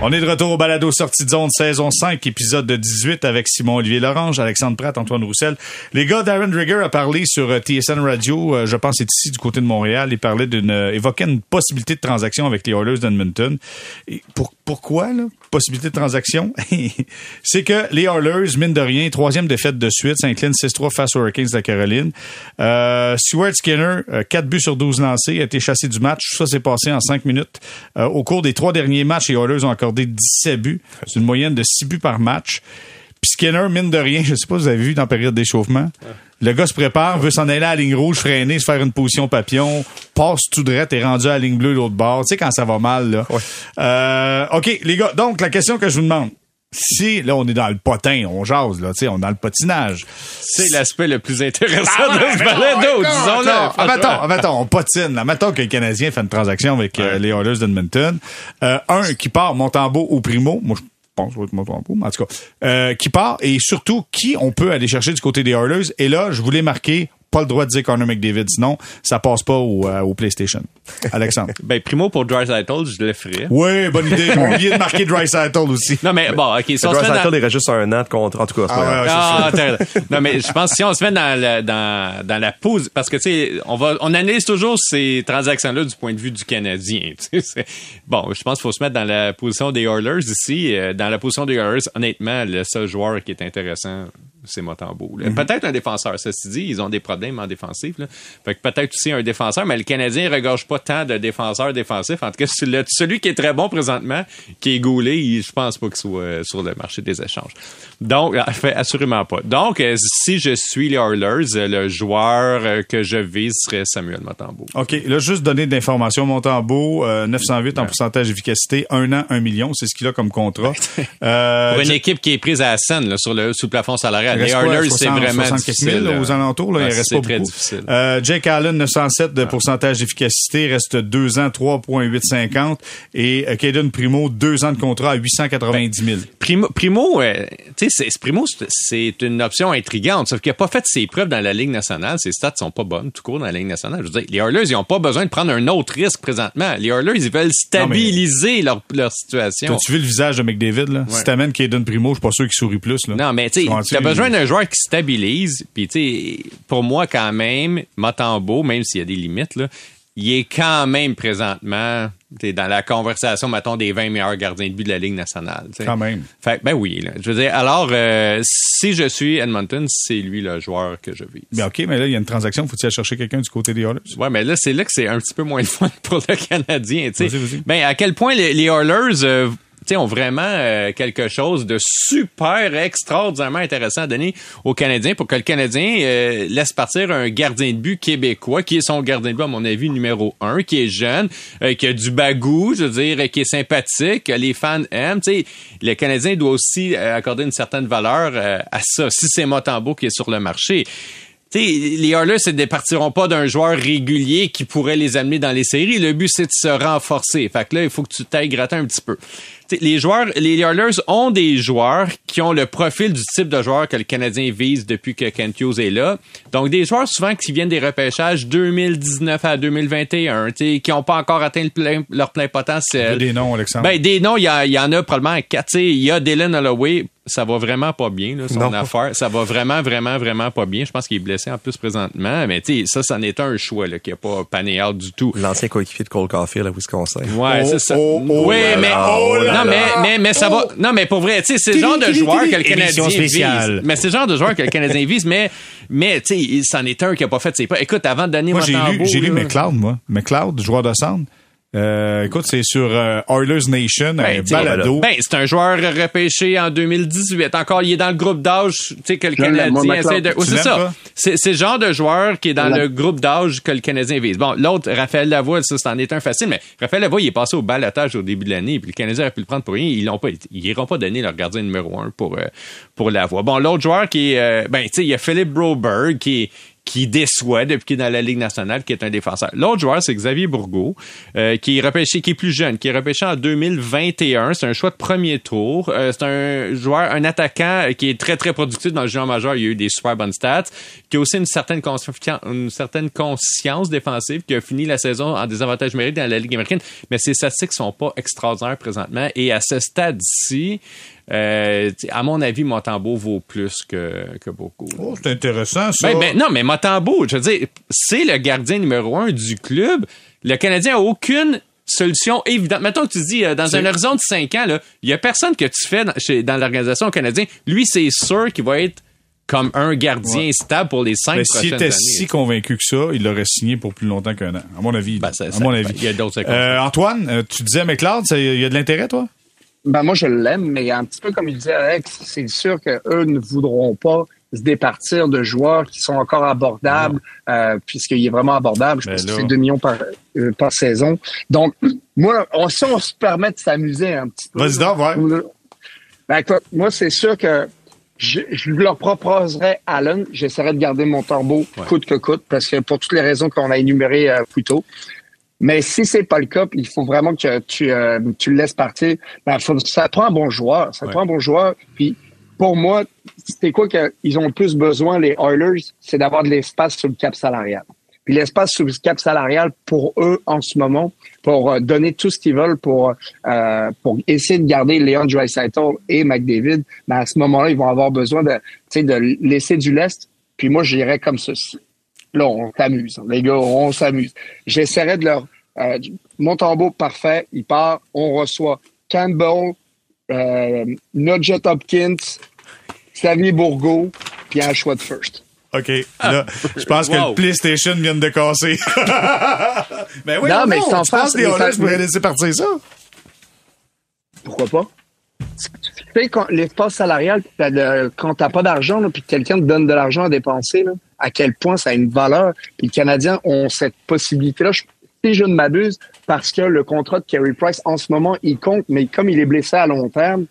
On est de retour au balado sortie de zone saison 5, épisode de 18 avec Simon-Olivier Lorange, Alexandre Pratt, Antoine Roussel. Les gars, Darren Drigger a parlé sur euh, TSN Radio, euh, je pense c'est ici du côté de Montréal, il parlait d'une, euh, évoquait une possibilité de transaction avec les Oilers d'Edmonton. Pour, pourquoi, là? Possibilité de transaction? c'est que les Oilers, mine de rien, troisième défaite de suite, s'inclinent 6-3 face aux Hurricanes de la Caroline. Euh, Stuart Skinner, 4 buts sur 12 lancés, a été chassé du match. Ça s'est passé en 5 minutes. au cours des trois derniers matchs, les Oilers ont accordé 17 buts. C'est une moyenne de 6 buts par match. Puis Skinner, mine de rien, je sais pas si vous avez vu dans la période d'échauffement, le gars se prépare, veut s'en aller à la ligne rouge, freiner, se faire une position papillon, passe tout droit, et rendu à la ligne bleue l'autre bord. Tu sais quand ça va mal, là. Euh, OK, les gars, donc la question que je vous demande, si là on est dans le potin, on jase là, tu sais, on est dans le patinage. C'est l'aspect le plus intéressant ah de ce balado, disons-le. Attends, attends, on patine. Là. Mettons que le Canadien fait une transaction avec euh, les Oilers d'Edmonton. Euh, un qui part Montembeau ou Primo. Moi, je qui part et surtout qui on peut aller chercher du côté des Oilers. Et là, je voulais marquer pas le droit de dire Connor McDavid, sinon ça passe pas au, euh, au PlayStation. Alexandre. ben primo pour Dreisaitl, je le ferais. Oui, bonne idée. J'ai oublié de marquer Dreisaitl aussi. Non mais bon, ok. Si il reste juste un an de contrat en tout cas. Ah, ouais, ah, non mais je pense que si on se met dans la, dans, dans la pause, parce que tu sais, on va, on analyse toujours ces transactions-là du point de vue du Canadien. Bon, je pense qu'il faut se mettre dans la position des Oilers ici. Euh, dans la position des Oilers, honnêtement, le seul joueur qui est intéressant c'est Motambo. Mm Peut-être un défenseur, ça se dit, ils ont des problèmes en défensif. Là. Fait que peut-être aussi un défenseur, mais le Canadien ne regorge pas tant de défenseurs défensifs. En tout cas, celui qui est très bon présentement, qui est gaulé, je pense pas qu'il soit euh, sur le marché des échanges. Donc, fait assurément pas. Donc, euh, si je suis les Oilers, euh, le joueur que je vise serait Samuel Motambo. OK. Là, juste donner d'informations. Motambo, 908 en pourcentage d'efficacité, un an, un million. C'est ce qu'il a comme contrat. Pour une équipe qui est prise à la scène, sur le, sous le plafond salarial les Oilers, c'est 60, vraiment 60 quelques difficile. mille, aux alentours, là, Ouais, il reste c'est pas très beaucoup. difficile. Euh, Jake Allen, 907 de pourcentage d'efficacité, reste 2 ans, 3,850. Et euh, Caden Primo, 2 ans de contrat à 890 000. Primo, Primo euh, tu Primo, c'est- une option intrigante, sauf qu'il n'a pas fait ses preuves dans la Ligue nationale. Ses stats sont pas bonnes, tout court, dans la Ligue nationale. Je veux dire, les Oilers, ils n'ont pas besoin de prendre un autre risque présentement. Les Oilers, ils veulent stabiliser leur, leur situation. T'as-tu vu le visage de McDavid, là? Si t'amènes Caden Primo, je suis pas sûr qu'il sourit plus, là. Non, mais tu sais, besoin d'un joueur qui stabilise. Puis tu sais, pour moi quand même, Matambo, même s'il y a des limites là, il est quand même présentement dans la conversation, mettons, des 20 meilleurs gardiens de but de la Ligue nationale. t'sais. Quand même. Fait ben oui, là. je veux dire, alors euh, si je suis Edmonton, c'est lui le joueur que je vise. Mais OK, mais là, il y a une transaction. Faut-il aller chercher quelqu'un du côté des Oilers? Ouais, mais là, c'est là que c'est un petit peu moins de fun pour le Canadien. vas-y. Ben, à quel point les, les Oilers euh, sais, ont vraiment euh, quelque chose de super extraordinairement intéressant à donner aux Canadiens pour que le Canadien euh, laisse partir un gardien de but québécois qui est son gardien de but, à mon avis, numéro un, qui est jeune, euh, qui a du bagou, je veux dire, qui est sympathique, que les fans aiment. Tu sais, le Canadien doit aussi euh, accorder une certaine valeur euh, à ça, si c'est Motambo qui est sur le marché. Tu sais, les Oilers ne départiront pas d'un joueur régulier qui pourrait les amener dans les séries. Le but, c'est de se renforcer. Fait que là, il faut que tu t'ailles gratter un petit peu. Tu sais, les joueurs, les Oilers ont des joueurs qui ont le profil du type de joueur que le Canadien vise depuis que Kent Hughes est là. Donc, des joueurs souvent qui viennent des repêchages 2019 à 2021, tu sais, qui n'ont pas encore atteint le plein- leur plein Il y a potentiel. des noms, Alexandre. Ben, des noms, il y, y en a probablement quatre. Il y a Dylan Holloway, ça va vraiment pas bien, là, son Non. affaire. Ça va vraiment, vraiment, vraiment pas bien. Je pense qu'il est blessé en plus présentement. Mais tu sais, ça, ça n'est un choix là, qui n'a pas pané out du tout. L'ancien coéquipier de Cole Caulfield à Wisconsin. Ouais, Oh, c'est ça. oh, oh oui, mais, oh non, mais, mais, mais ça va. Non, mais pour vrai, tu sais, c'est le genre de joueur que le Canadien vise. Mais c'est le genre de joueur que le Canadien vise, mais, mais, tu sais, c'en est un qui a pas fait ses pas. Écoute, avant de donner Moi, j'ai lu, j'ai lu McLeod, moi. McLeod, joueur de centre. Euh, écoute, c'est sur euh, Oilers Nation, un Ben, sais, balado. Ben, c'est un joueur repêché en 2018. Encore, il est dans le groupe d'âge, tu sais, que le Canadien essaie de. C'est ça. C'est c'est le genre de joueur qui est dans le groupe d'âge que le Canadien vise. Bon, l'autre, Raphaël Lavoie, ça, c'en est un facile, mais Raphaël Lavoie, il est passé au balotage au début de l'année, puis le Canadien a pu le prendre pour rien. Ils l'ont pas, ils iront pas donner leur gardien numéro un pour, euh, pour Lavoie. Bon, l'autre joueur qui est, euh, ben, tu sais, il y a Philippe Broberg qui est, qui déçoit depuis qu'il est dans la Ligue nationale, qui est un défenseur. L'autre joueur, c'est Xavier Bourgault, euh, qui est repêché, qui est plus jeune, qui est repêché en 2021. C'est un choix de premier tour. Euh, c'est un joueur, un attaquant euh, qui est très, très productif dans le jeu en majeur. Il a eu des super bonnes stats, qui a aussi une certaine, conscience, une certaine conscience défensive, qui a fini la saison en désavantage numérique dans la Ligue américaine. Mais ses statistiques sont pas extraordinaires présentement. Et à ce stade-ci, euh, à mon avis, Montembeau vaut plus que, que beaucoup. Oh, c'est intéressant, ça. Ben, ben, non, mais Montembeau, je veux dire, c'est le gardien numéro un du club. Le Canadien a aucune solution évidente. Mettons que tu dis, euh, dans un horizon de 5 ans, il y a personne que tu fais dans, chez- dans l'organisation canadienne. Lui, c'est sûr qu'il va être comme un gardien stable pour les 5 Ben, prochaines S'il années. était si convaincu que ça, il l'aurait signé pour plus longtemps qu'un an, à mon avis. Ben, ça- à ça- mon avis. il y a d'autres. Euh, Antoine, euh, tu disais McLeod, ça- il y a de l'intérêt, toi? Ben moi, je l'aime, mais un petit peu comme il disait Alex, c'est sûr qu'eux ne voudront pas se départir de joueurs qui sont encore abordables, euh, puisqu'il est vraiment abordable. Je pense là. que c'est 2 millions par, euh, par saison. Donc, moi, on, si on se permet de s'amuser un petit peu. Vas-y donc, ouais. Ben, écoute, moi, c'est sûr que je, je leur proposerais Allen. J'essaierais de garder mon tombeau coûte que coûte, parce que pour toutes les raisons qu'on a énumérées euh, plus tôt. Mais si c'est pas le cas, il faut vraiment que tu, euh, tu le laisses partir. Ben, faut- ça prend un bon joueur. Ça Ouais. prend un bon joueur. Puis pour moi, c'est quoi qu'ils ont le plus besoin, les Oilers? C'est d'avoir de l'espace sur le cap salarial. Puis l'espace sur le cap salarial pour eux en ce moment, pour euh, donner tout ce qu'ils veulent pour euh, pour essayer de garder Leon Draisaitl et McDavid, ben à ce moment-là, ils vont avoir besoin de tu sais de laisser du lest. Puis moi, j'irais comme ceci. Là, on s'amuse, les gars, on s'amuse. J'essaierais de leur euh, mon tombeau parfait, il part, on reçoit Campbell, euh, Nugget Hopkins, Xavier Bourgault, puis un choix de first. OK. Là, je pense que le PlayStation vient de casser. ben oui, Non, non, mais non, penses face, que les ça- pourraient laisser partir ça? Pourquoi pas? Sais, l'espace salarial, quand t'as pas d'argent, puis que quelqu'un te donne de l'argent à dépenser, à quel point ça a une valeur? Les Canadiens ont cette possibilité-là. Si je ne m'abuse, parce que le contrat de Carey Price, en ce moment, il compte, mais comme il est blessé à long terme,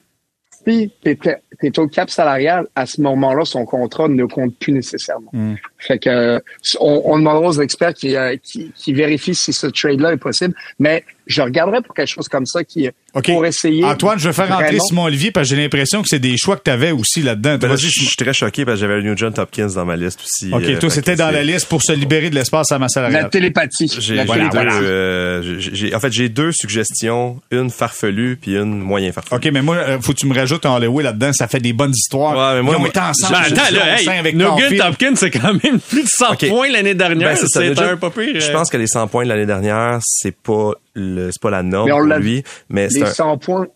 si tu es au cap salarial, à ce moment-là, son contrat ne compte plus nécessairement. Hmm. Fait que on, on demandera aux experts qui, euh, qui, qui vérifient si ce trade-là est possible. Mais je regarderais pour quelque chose comme ça qui OK. pour essayer. Antoine, je vais faire rentrer Simon Olivier parce que j'ai l'impression que c'est des choix que tu avais aussi là-dedans. Ben je suis très choqué parce que j'avais le Nugent Hopkins dans ma liste aussi. OK, euh, toi, c'était dans la liste pour se libérer de l'espace à ma La salariale. télépathie. J'ai La Voilà, télépathie. voilà. euh, j'ai- j'ai- en fait, j'ai deux suggestions, une farfelue puis une moyen farfelue. OK, mais moi, euh, faut que tu me rajoutes un Hollywood là-dedans. Ça fait des bonnes histoires. Ouais, mais moi, Ils ont moi, été ensemble. Ben, attends, là, hey. Hopkins, c'est quand même plus de 100 Ok. points l'année dernière. Ben, c'est ça, c'est déjà, un pas pire. Je euh, pense que les 100 points de l'année dernière, c'est pas le, c'est pas la norme Mais on pour lui, mais Les un, 100 points.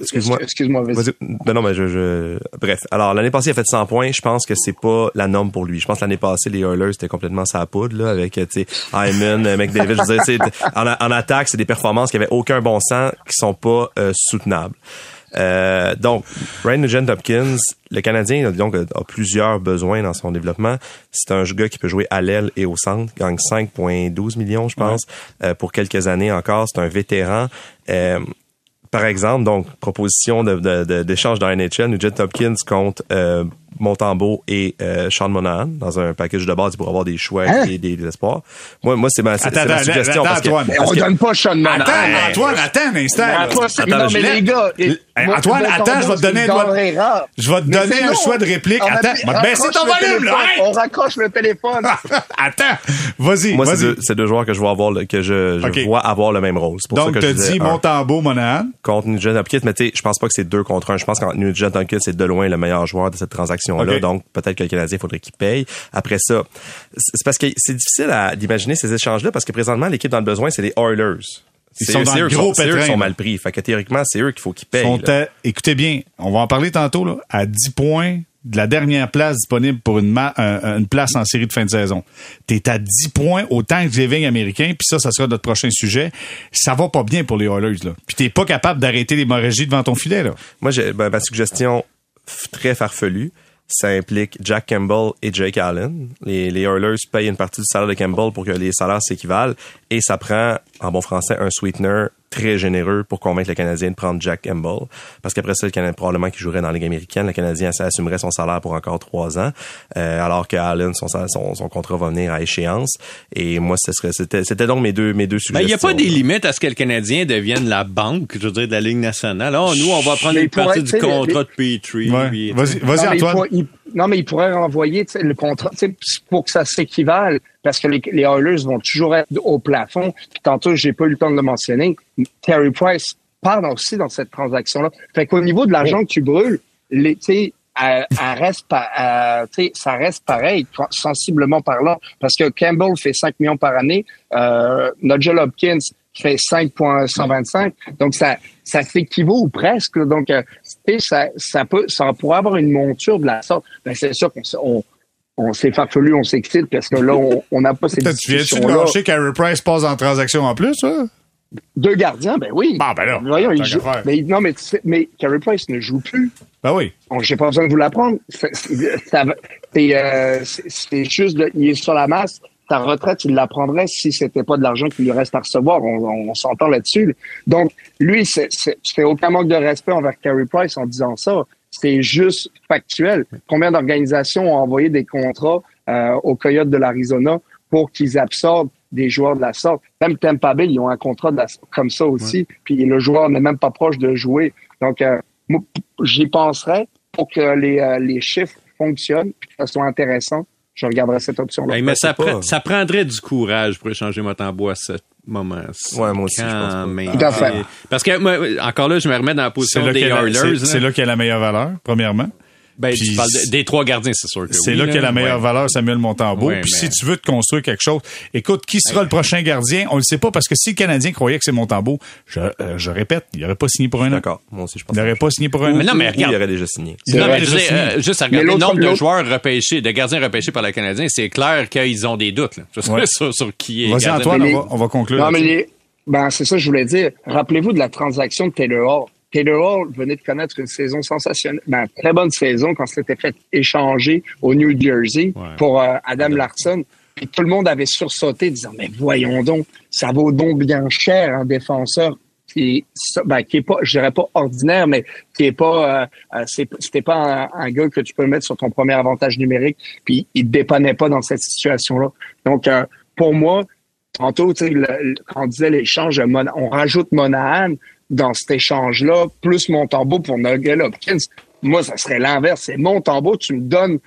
excuse-moi. Excuse-moi, vas-y. Ben non, mais je, je, bref. Alors, l'année passée, il a fait 100 points. Je pense que c'est pas la norme pour lui. Je pense que l'année passée, les Oilers, c'était complètement sa poudre, là, avec, euh, tu sais, Hyman, euh, McDavid. Je veux dire, tu sais, en, a- en attaque, c'est des performances qui avaient aucun bon sens, qui sont pas euh, soutenables. Euh, donc, Ryan Nugent Hopkins, le Canadien donc, a, plusieurs besoins dans son développement. C'est un gars qui peut jouer à l'aile et au centre, gagne 5,12 millions, je pense, euh, pour quelques années encore. C'est un vétéran. Euh, par exemple, donc, proposition de- de- de- d'échange dans NHL, Nugent Hopkins contre euh, Montembeau et euh, Sean Monahan dans un package de base pour avoir des choix Hein? et des, des espoirs. Moi, moi c'est ma, c'est- Attends, ma suggestion. attends, parce que- Antoine. Parce on que- donne pas Sean Monahan. Attends. Antoine, attends un instant. Antoine, non, mais les gars. Hey, Antoine, attends, je vais te donner un. Je vais te donner choix de réplique. On Attends, appuie- va baisser ton volume, là. On raccroche le téléphone. Attends, vas-y, Moi, c'est deux, c'est deux joueurs que je vois avoir, le- que je, vois avoir le même rôle. Pour Donc, ça que t'as je disais dit Montembeau, Monahan? contre Nugent Hopkins, mais tu sais, je pense pas que c'est deux contre un. Je pense que Nugent Hopkins c'est de loin le meilleur joueur de cette transaction-là. Donc, peut-être que le Canadien faudrait qu'il paye. Après ça, c'est parce que c'est difficile d'imaginer ces échanges-là parce que présentement, l'équipe dans le besoin, c'est les Oilers. Ils sont dans le gros c'est eux pétrin, sont mal pris. Fait que théoriquement, c'est eux qu'il faut qu'ils payent. sont à- écoutez bien, on va en parler tantôt, là, à 10 points de la dernière place disponible pour une, ma- un- une place en série de fin de saison. T'es à 10 points au Thanksgiving américain, puis ça, ça sera notre prochain sujet. Ça va pas bien pour les Oilers, là. Puis t'es pas capable d'arrêter l'hémorragie devant ton filet, là. Moi, j'ai, ben, ma suggestion très farfelue, ça implique Jack Campbell et Jake Allen. Les, les Oilers payent une partie du salaire de Campbell pour que les salaires s'équivalent et ça prend, en bon français, un sweetener très généreux pour convaincre le Canadien de prendre Jack Campbell. Parce qu'après ça, le Canadien, probablement qu'il jouerait dans la Ligue américaine, le Canadien assumerait son salaire pour encore trois ans, euh, alors que Allen, son, son, son contrat va venir à échéance. Et moi, ce serait, c'était, c'était donc mes deux, mes deux Ben, il n'y suggestions. a pas des limites à ce que le Canadien devienne la banque, je veux dire, de la Ligue nationale. Oh, nous, on va prendre Mais une partie du contrat les- de Petrie. Ouais. puis- Vas-y, vas-y, Antoine. Non, mais il pourrait renvoyer le contrat pour que ça s'équivale, parce que les, les Oilers vont toujours être au plafond. Puis tantôt, j'ai pas eu le temps de le mentionner. Terry Price part aussi dans cette transaction-là. Fait qu'au niveau de l'argent que tu brûles, les, elle, elle reste elle, ça reste pareil, sensiblement parlant, parce que Campbell fait 5 millions par année, euh, Nigel Hopkins fait 5,125, donc ça, ça s'équivaut ou presque. Donc, euh, tu sais, ça, ça peut, ça pourrait avoir une monture de la sorte. Ben, c'est sûr qu'on on, on s'est farfelu, on s'excite parce que là, on n'a pas cette Putain, Tu viens-tu lâcher qu'Harry Price passe en transaction en plus, ça? Deux gardiens, ben oui. Bon, ben là, Voyons, il joue. Mais non, mais, tu sais, mais Carey Price ne joue plus. Ben oui. Bon, j'ai pas besoin de vous l'apprendre. C'est- euh, c'est juste, de, il est sur la masse. Ta retraite, il l'apprendrait si c'était pas de l'argent qu'il lui reste à recevoir. On, on s'entend là-dessus. Donc, lui, c'est aucun manque de respect envers Carey Price en disant ça. C'est juste factuel. Combien d'organisations ont envoyé des contrats euh, aux Coyotes de l'Arizona pour qu'ils absorbent des joueurs de la sorte? Même Tampa Bay, ils ont un contrat de la- comme ça aussi. Puis le joueur n'est même pas proche de jouer. Donc, euh, j'y penserais pour que les, euh, les chiffres fonctionnent, puis que ça soit intéressant. Je regarderais cette option-là. Ben, mais ça, c'est pas- pre- ça prendrait du courage pour échanger Motambo à ce moment. Ouais, moi aussi, je pense Quand pas. même. Tout à fait. Parce que, moi, encore là, je me remets dans la position des Oilers. c'est- là. c'est là qu'il y a la meilleure valeur, premièrement. Ben, Puis tu parles de- des trois gardiens, c'est sûr que C'est oui, là qu'il y a la meilleure Ouais. valeur, Samuel Montembeau. Ouais, Puis mais- si tu veux te construire quelque chose, écoute, qui sera le prochain gardien? On le sait pas parce que si le Canadien croyait que c'est Montembeau, je, euh, je répète, il n'aurait pas signé pour un an. D'accord. Moi aussi, je pense Il n'aurait pas signé pour un Mais an. non, mais regarde. il aurait déjà signé. Non, aurait mais je déjà signé. euh, juste à Mais regarder le nombre de joueurs repêchés, de gardiens repêchés par le Canadien, c'est clair qu'ils ont des doutes là, sur, Ouais. sur, sur qui est Vas-y. Antoine, Mais on va, on va conclure. Non, mais ben, c'est ça que je voulais dire. Rappelez-vous de la transaction de Taylor Hall. Taylor Hall venait de connaître une saison sensationnelle, ben, très bonne saison quand c'était fait échanger au New Jersey Ouais. pour euh, Adam Larson. Puis tout le monde avait sursauté disant, mais voyons donc, ça vaut donc bien cher un défenseur qui ben, qui est pas, je dirais pas ordinaire, mais qui est pas, euh, c'était pas un, gars que tu peux mettre sur ton premier avantage numérique, puis il te dépannait pas dans cette situation-là. Donc, pour moi, tantôt, tu sais, quand on disait l'échange, on rajoute Monahan dans cet échange-là, plus Montembeau pour Nugget Hopkins. Moi, ça serait l'inverse. C'est Montembeau, tu me donnes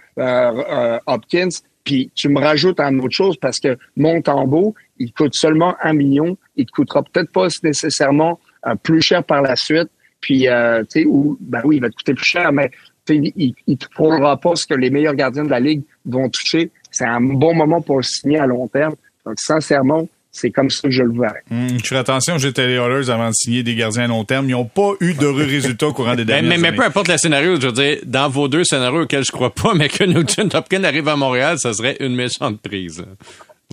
Hopkins, puis tu me rajoutes un autre chose parce que mon tambour, il coûte seulement un million. Il te coûtera peut-être pas nécessairement euh, plus cher par la suite. Puis, euh, tu sais, ben oui, il va te coûter plus cher, mais il ne prendra pas ce que les meilleurs gardiens de la Ligue vont toucher. C'est un bon moment pour le signer à long terme. Donc, sincèrement, c'est comme ça que je le vois. Hum, je ferai attention, j'étais les Oilers avant de signer des gardiens à long terme. Ils n'ont pas eu d'heureux résultats au courant des dernières mais, mais, mais peu importe le scénario, je veux dire, dans vos deux scénarios auxquels je crois pas, mais que Nugent Hopkins arrive à Montréal, ça serait une méchante prise.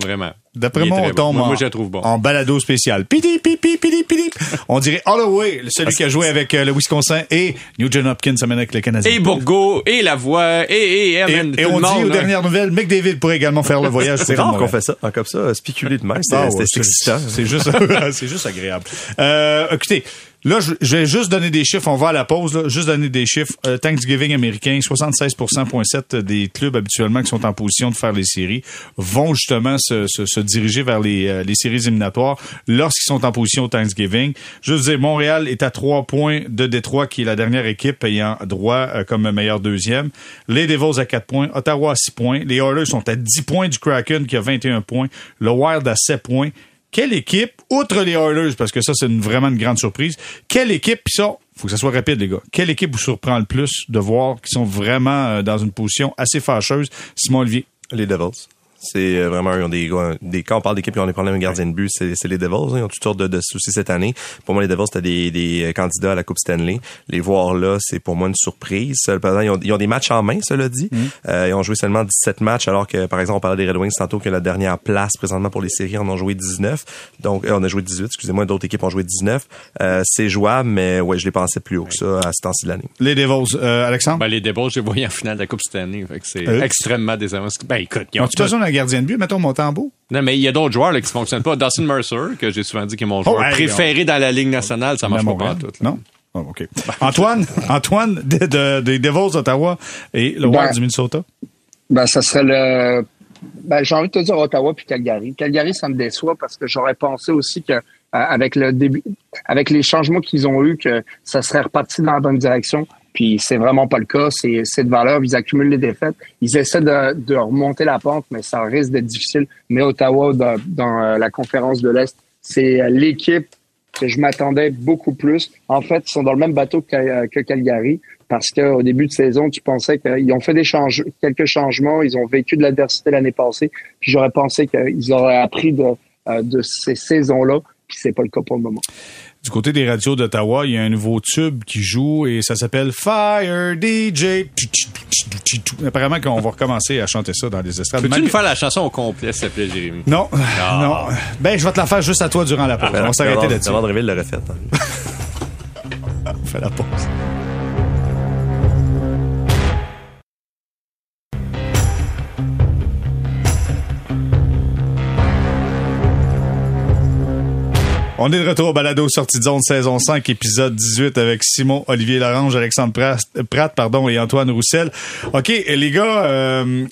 Vraiment. D'après moi, on tombe moi, je trouve bon. en balado spécial. Pidi, pidi, pidi, pidi. On dirait Holloway, celui qui a joué avec euh, le Wisconsin, et Nugent Hopkins amène avec le Canadien. Et Bourgo, et Lavoie, et, et, et, et on dit aux dernières nouvelles, McDavid pourrait également faire le voyage. C'est rare qu'on fait ça, comme ça, spéculer de même. C'est Ah excitant. C'est juste, c'est juste agréable. Euh, écoutez, Là, je, vais juste donner des chiffres. On va à la pause. Là, juste donner des chiffres. Euh, Thanksgiving américain, 76,7% des clubs habituellement qui sont en position de faire les séries vont justement se, se, se diriger vers les, euh, les, séries éliminatoires lorsqu'ils sont en position au Thanksgiving. Je veux dire, Montréal est à trois points de Détroit, qui est la dernière équipe ayant droit euh, comme meilleur deuxième. Les Devils à quatre points. Ottawa à six points. Les Oilers sont à 10 points du Kraken, qui a 21 points. Le Wild à 7 points quelle équipe, outre les Oilers, parce que ça, c'est vraiment une grande surprise, quelle équipe, pis ça, faut que ça soit rapide, les gars, quelle équipe vous surprend le plus de voir qu'ils sont vraiment euh, dans une position assez fâcheuse? Simon Olivier. Les Devils. C'est euh, vraiment ils ont des, des quand on parle d'équipes qui ont des problèmes de gardien de but, c'est les Devils. Ils ont toutes sortes de, soucis cette année. Pour moi, les Devils c'était des, des euh, candidats à la Coupe Stanley. Les voir là, c'est pour moi une surprise. Ils ont, ils ont des matchs en main, cela dit. Mm. Euh, ils ont joué seulement 17 matchs, alors que par exemple on parlait des Red Wings tantôt que la dernière place présentement pour les séries en ont joué 19. Donc on a joué 18. Excusez-moi, d'autres équipes ont joué 19. c'est jouable, mais ouais, je les pensais plus haut que ça à ce temps-ci de l'année. Les Devils, Alexandre? Ben, les Devils, j'ai voyé en finale de la Coupe Stanley. c'est extrêmement décevant. Ben écoute, ils ont gardien de but, mettons Montembeau? Non, mais il y a d'autres joueurs là, qui fonctionnent pas. Dustin Mercer, que j'ai souvent dit qui est mon joueur oh, préféré dans la Ligue nationale, ça marche pas, tout. Non? Oh, OK. Antoine, Antoine des de, de Devils d'Ottawa et le Wild ben, du Minnesota? Ben, ça serait le... Ben, j'ai envie de te dire Ottawa puis Calgary. Calgary, ça me déçoit parce que j'aurais pensé aussi que euh, avec le début, avec les changements qu'ils ont eus, que ça serait reparti dans la bonne direction. Puis c'est vraiment pas le cas. C'est de valeur. Ils accumulent les défaites. Ils essaient de, de remonter la pente, mais ça risque d'être difficile. Mais Ottawa, dans, dans euh, la conférence de l'Est, c'est euh, l'équipe que je m'attendais beaucoup plus. En fait, ils sont dans le même bateau que, euh, que Calgary parce qu'au début de saison, tu pensais qu'ils ont fait des change quelques changements, ils ont vécu de l'adversité l'année passée, puis j'aurais pensé qu'ils auraient appris de, de ces saisons-là, puis c'est pas le cas pour le moment. Du côté des radios d'Ottawa, il y a un nouveau tube qui joue et ça s'appelle Fire DJ. Apparemment qu'on va recommencer à chanter ça dans les estrades. Peux-tu nous faire la chanson au complet, s'il te plaît, Jérémy? Non, ah. non. Ben, je vais te la faire juste à toi durant la pause. on va s'arrêter là-dessus. Le refait. on fait la pause. On est de retour au balado sortie de zone saison 5 épisode 18 avec Simon Olivier Larange, Alexandre Pratt, pardon et Antoine Roussel. OK, les gars, euh,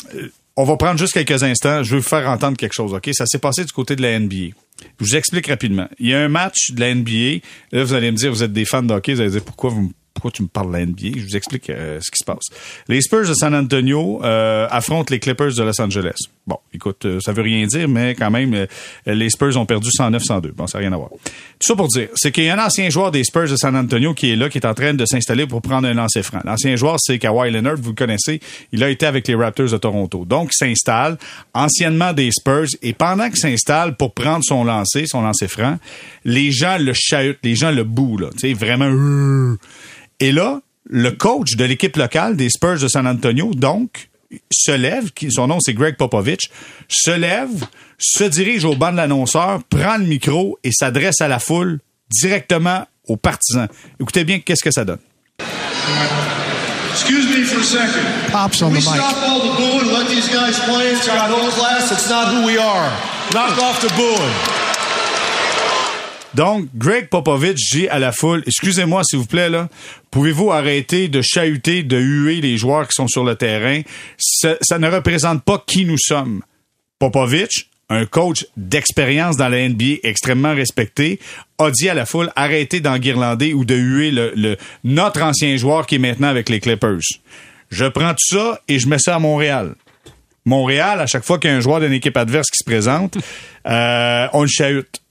on va prendre juste quelques instants. Je veux vous faire entendre quelque chose. OK, ça s'est passé du côté de la NBA. Je vous explique rapidement. Il y a un match de la NBA. Là, vous allez me dire, vous êtes des fans de. Vous allez dire, pourquoi vous pourquoi tu me parles de la NBA? Je vous explique euh, ce qui se passe. Les Spurs de San Antonio euh, affrontent les Clippers de Los Angeles. Bon, écoute, euh, ça veut rien dire, mais quand même, les Spurs ont perdu 109-102. Bon, ça n'a rien à voir. Tout ça pour dire, c'est qu'il y a un ancien joueur des Spurs de San Antonio qui est là, qui est en train de s'installer pour prendre un lancer franc. L'ancien joueur, c'est Kawhi Leonard, vous le connaissez. Il a été avec les Raptors de Toronto. Donc, il s'installe, anciennement des Spurs, et pendant qu'il s'installe pour prendre son lancer, son lancer franc, les gens le chahutent, les gens le bouent, là. Tu sais, vraiment... Et là, le coach de l'équipe locale des Spurs de San Antonio, donc, se lève, son nom c'est Greg Popovich, se lève, se dirige au banc de l'annonceur, prend le micro et s'adresse à la foule directement aux partisans. Écoutez bien qu'est-ce que ça donne? Excuse me for a second. Pops on the mic. Stop all the booing, let these guys play. It's got no class. It's not who we are. Knock off the booing. Donc, Greg Popovich dit à la foule, excusez-moi s'il vous plaît, là, pouvez-vous arrêter de chahuter, de huer les joueurs qui sont sur le terrain? Ça, ne représente pas qui nous sommes. Popovich, un coach d'expérience dans la NBA extrêmement respecté, a dit à la foule arrêtez d'enguirlander ou de huer le, le, notre ancien joueur qui est maintenant avec les Clippers. Je prends tout ça et je mets ça à Montréal. Montréal, à chaque fois qu'il y a un joueur d'une équipe adverse qui se présente, euh, on le chahute.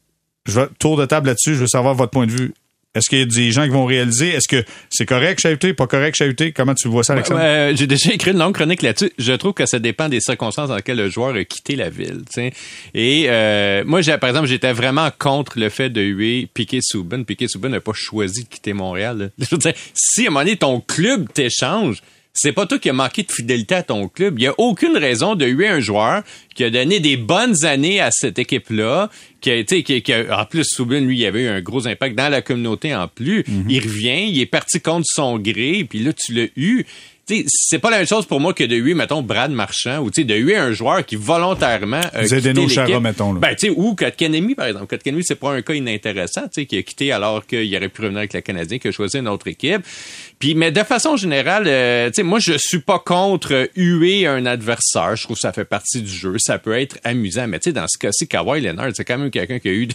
Je vais, tour de table là-dessus, je veux savoir votre point de vue. Est-ce qu'il y a des gens qui vont réaliser? Est-ce que c'est correct chahuter, pas correct chahuter? Comment tu vois ça, Alexandre? Euh, J'ai déjà écrit une longue chronique là-dessus. Je trouve que ça dépend des circonstances dans lesquelles le joueur a quitté la ville. T'sais. Et euh, moi, par exemple, j'étais vraiment contre le fait de huer Piquet Souben. Piquet Souben n'a pas choisi de quitter Montréal. Veux si à un moment donné, ton club t'échange, c'est pas toi qui as manqué de fidélité à ton club. Il y a aucune raison de huer un joueur qui a donné des bonnes années à cette équipe-là, qui a été, qui, qui a, en plus, Soubin, lui, il avait eu un gros impact dans la communauté en plus. Il revient, il est parti contre son gré, puis là, tu l'as eu c'est pas la même chose pour moi que de huer, mettons, Brad Marchand, ou de huer un joueur qui volontairement a Vous quitté nos chara, mettons. Là. Ben, tu sais, ou Kotkanemi, par exemple. Kotkanemi, c'est pas un cas inintéressant, tu sais, qui a quitté alors qu'il aurait pu revenir avec le Canadien, qui a choisi une autre équipe. Puis, mais de façon générale, euh, tu sais, moi, je suis pas contre euh, huer un adversaire. Je trouve que ça fait partie du jeu. Ça peut être amusant. Mais tu sais, dans ce cas-ci, Kawhi Leonard, c'est quand même quelqu'un qui a eu,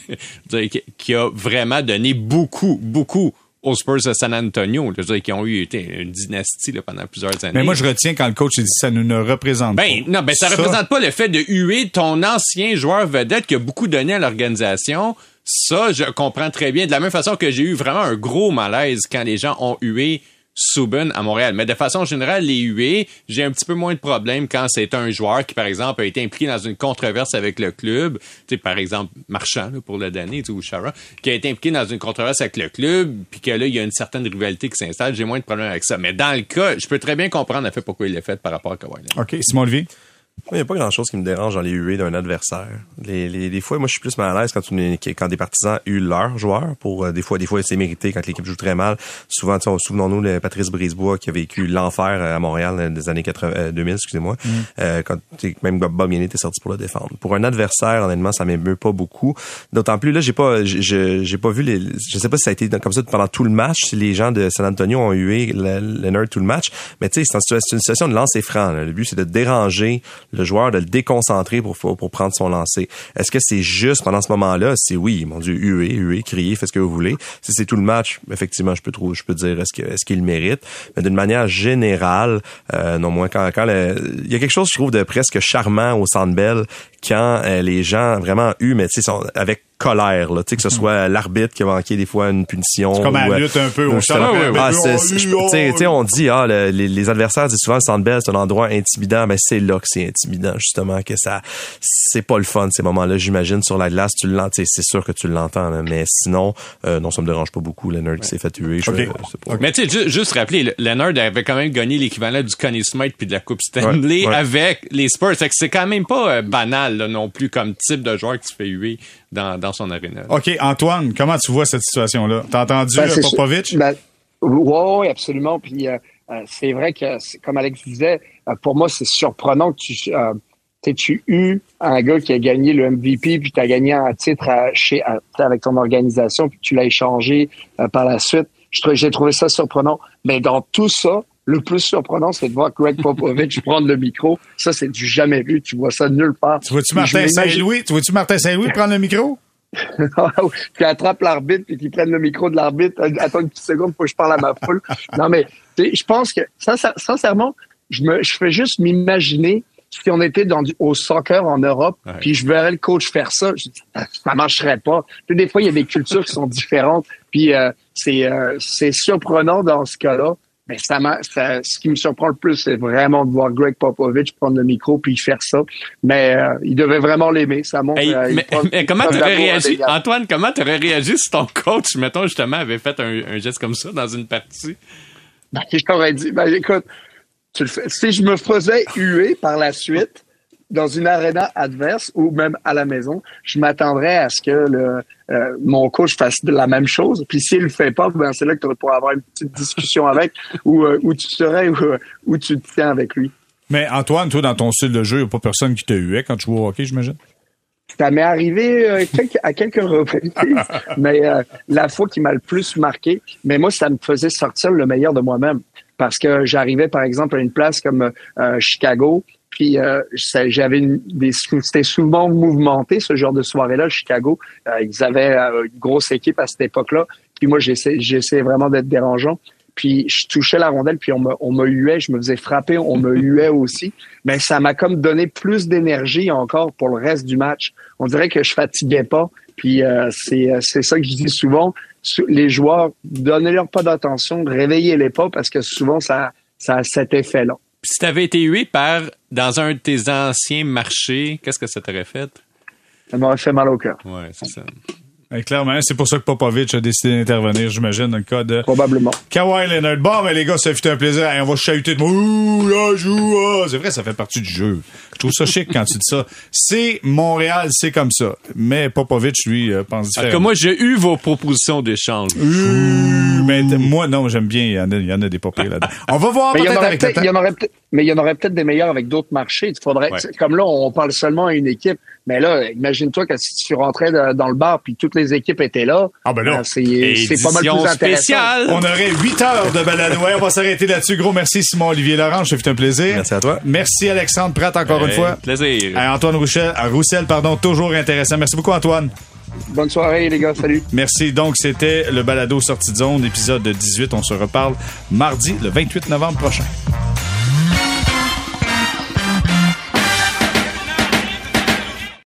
de- qui a vraiment donné beaucoup, beaucoup aux Spurs de San Antonio, je veux dire, qui ont eu été une dynastie là, pendant plusieurs années. Mais moi, je retiens quand le coach dit ça nous ne représente Ben, pas. non, ben, ça, représente pas le fait de huer ton ancien joueur vedette qui a beaucoup donné à l'organisation. Ça, je comprends très bien. De la même façon que j'ai eu vraiment un gros malaise quand les gens ont hué Subban à Montréal. Mais de façon générale, les huées, j'ai un petit peu moins de problème quand c'est un joueur qui, par exemple, a été impliqué dans une controverse avec le club. Tu sais, par exemple, Marchand, pour le donner, ou Chara, qui a été impliqué dans une controverse avec le club, puis que là, il y a une certaine rivalité qui s'installe. J'ai moins de problème avec ça. Mais dans le cas, je peux très bien comprendre, en fait, pourquoi il l'a fait par rapport à Kawhi. OK, Simon Olivier? Il n'y a pas grand-chose qui me dérange dans les huées d'un adversaire. Les, fois, moi, je suis plus mal à l'aise quand, une- quand des partisans huent leur joueur. Pour euh, des fois, des fois, c'est mérité quand l'équipe joue très mal. Souvent, souvenons-nous de Patrice Brisebois qui a vécu l'enfer euh, à Montréal euh, des années 80, euh, 2000, excusez-moi. Euh, quand même Bob Yanni était sorti pour le défendre. Pour un adversaire, honnêtement, ça m'émeut pas beaucoup. D'autant plus là, j'ai pas, j'ai- pas vu les, je sais pas si ça a été comme ça pendant tout le match, si les gens de San Antonio ont hué le- Leonard tout le match. Mais tu sais, c'est une- c'est une situation de lancer franc. là. Le but, c'est de déranger le joueur, de le déconcentrer pour, pour, prendre son lancer. Est-ce que c'est juste pendant ce moment-là? C'est oui, mon Dieu, huer, huer, crier, faites ce que vous voulez. Si c'est tout le match, effectivement, je peux trouver, je peux dire est-ce que est-ce qu'il le mérite. Mais d'une manière générale, euh, non moins quand, quand le- il y a quelque chose, je trouve, de presque charmant au Centre Bell quand euh, les gens vraiment huent, mais tu sais, sont avec colère, là, tu sais, que ce soit l'arbitre qui a manqué des fois une punition. C'est comme la euh, lutte un peu ou au. Ah, Mais tu sais, on tu sais, on dit, ah, le- les, les adversaires disent souvent le Centre Bell, c'est un endroit intimidant. Ben, c'est là que c'est intimidant, justement, que ça, c'est pas le fun, ces moments-là, j'imagine, sur la glace, tu l'entends, tu sais, c'est sûr que tu l'entends, là, mais sinon, euh, non, ça me dérange pas beaucoup, Leonard qui s'est fait tuer. pas- Mais tu sais, ju- juste rappeler, le- Leonard avait quand même gagné l'équivalent du Connie Smith puis de la Coupe Stanley Ouais, ouais. avec les Spurs. Fait que c'est quand même pas euh, banal là, non plus comme type de joueur qui se fait huer dans, dans son aréna. OK, Antoine, comment tu vois cette situation-là? T'as entendu Ben, euh, Popovic? Ben, ouais, absolument. Puis euh, euh, c'est vrai que, comme Alex disait, pour moi, c'est surprenant que tu, euh, tu tu eu un gars qui a gagné le MVP, puis tu as gagné un titre à- chez, à- avec ton organisation, puis tu l'as échangé euh, par la suite. J'ai trouvé ça surprenant. Mais dans tout ça, le plus surprenant, c'est de voir Greg Popovich prendre le micro. Ça, c'est du jamais vu. Tu vois ça nulle part. Tu vois-tu Martin Saint-Louis? Tu vois-tu Martin Saint-Louis prendre le micro? qui attrape l'arbitre puis qui prenne le micro de l'arbitre. Attends une petite seconde, faut que je parle à ma foule. Non, mais je pense que, sincère- sincèrement, je me, je fais juste m'imaginer si on était dans du, au soccer en Europe, Ouais. puis je verrais le coach faire ça, je dis, ça, marcherait pas. Des fois, il y a des cultures qui sont différentes, puis euh, c'est euh, c'est surprenant dans ce cas-là. Mais ça, ce qui me surprend le plus, c'est vraiment de voir Greg Popovich prendre le micro puis faire ça. Mais euh, il devait vraiment l'aimer. Ça montre. Hey, euh, mais, prend- mais comment t'aurais réagi. Antoine, comment t'aurais réagi si ton coach, mettons, justement, avait fait un, un geste comme ça dans une partie? Ben, je t'aurais dit, ben, écoute, tu le fais. si je me faisais huer par la suite dans une aréna adverse ou même à la maison, je m'attendrais à ce que le, euh, mon coach fasse la même chose. Puis s'il le fait pas, ben, c'est là que tu pourras avoir une petite discussion avec où, euh, où tu serais ou euh, où tu te tiens avec lui. Mais Antoine, toi, dans ton style de jeu, il n'y a pas personne qui te huait quand tu joues au hockey, j'imagine? Ça m'est arrivé euh, quelques- à quelques reprises, mais euh, la fois qui m'a le plus marqué, mais moi, ça me faisait sortir le meilleur de moi-même. Parce que j'arrivais, par exemple, à une place comme euh, Chicago, puis euh, j'avais des c'était souvent mouvementé ce genre de soirée-là, Chicago. Euh, ils avaient euh, une grosse équipe à cette époque-là. Puis moi, j'essayais vraiment d'être dérangeant. Puis je touchais la rondelle, puis on me, on me huait, je me faisais frapper, on me huait aussi. Mais ça m'a comme donné plus d'énergie encore pour le reste du match. On dirait que je fatiguais pas. Puis euh, c'est, euh, c'est ça que je dis souvent. Sou- Les joueurs, donnez-leur pas d'attention, réveillez-les pas parce que souvent ça, ça a cet effet-là. Si t'avais été hué par dans un de tes anciens marchés, qu'est-ce que ça t'aurait fait? Ça m'aurait fait mal au cœur, Ouais, c'est ça. Eh, clairement, c'est pour ça que Popovic a décidé d'intervenir, j'imagine, dans le cas de probablement. Kawhi Leonard. Bon, mais les gars, ça fait un plaisir. Hey, on va chahuter de Ouh, là, joue. ah. C'est vrai, ça fait partie du jeu. Je trouve ça chic quand tu dis ça. C'est Montréal, c'est comme ça. Mais Popovic, lui, euh, pense différemment. moi, j'ai eu vos propositions d'échange. Ouh, mais moi, non, j'aime bien. Il y en a, il y en a des pas là-dedans. On va voir Mais il y en peut-être aurait avec le temps. aurait peut-être, mais il y en aurait peut-être des meilleurs avec d'autres marchés. Il faudrait, Ouais. comme là, on parle seulement à une équipe. Mais là, imagine-toi que si tu rentrais de- dans le bar puis toutes les équipes étaient là, Ah ben là. euh, c'est, pas mal plus Édition intéressant. spéciale. On aurait 8 heures de. Ouais, on va s'arrêter là-dessus. Gros merci, Simon-Olivier Laurent. Ça fait un plaisir. Merci à toi. Merci, Alexandre Pratt, encore une Fois. Plaisir. Antoine Roussel, Roussel, pardon, toujours intéressant. Merci beaucoup, Antoine. Bonne soirée, les gars. Salut. Merci. Donc, c'était le balado Sortie de zone, épisode 18. On se reparle mardi, le 28 novembre prochain.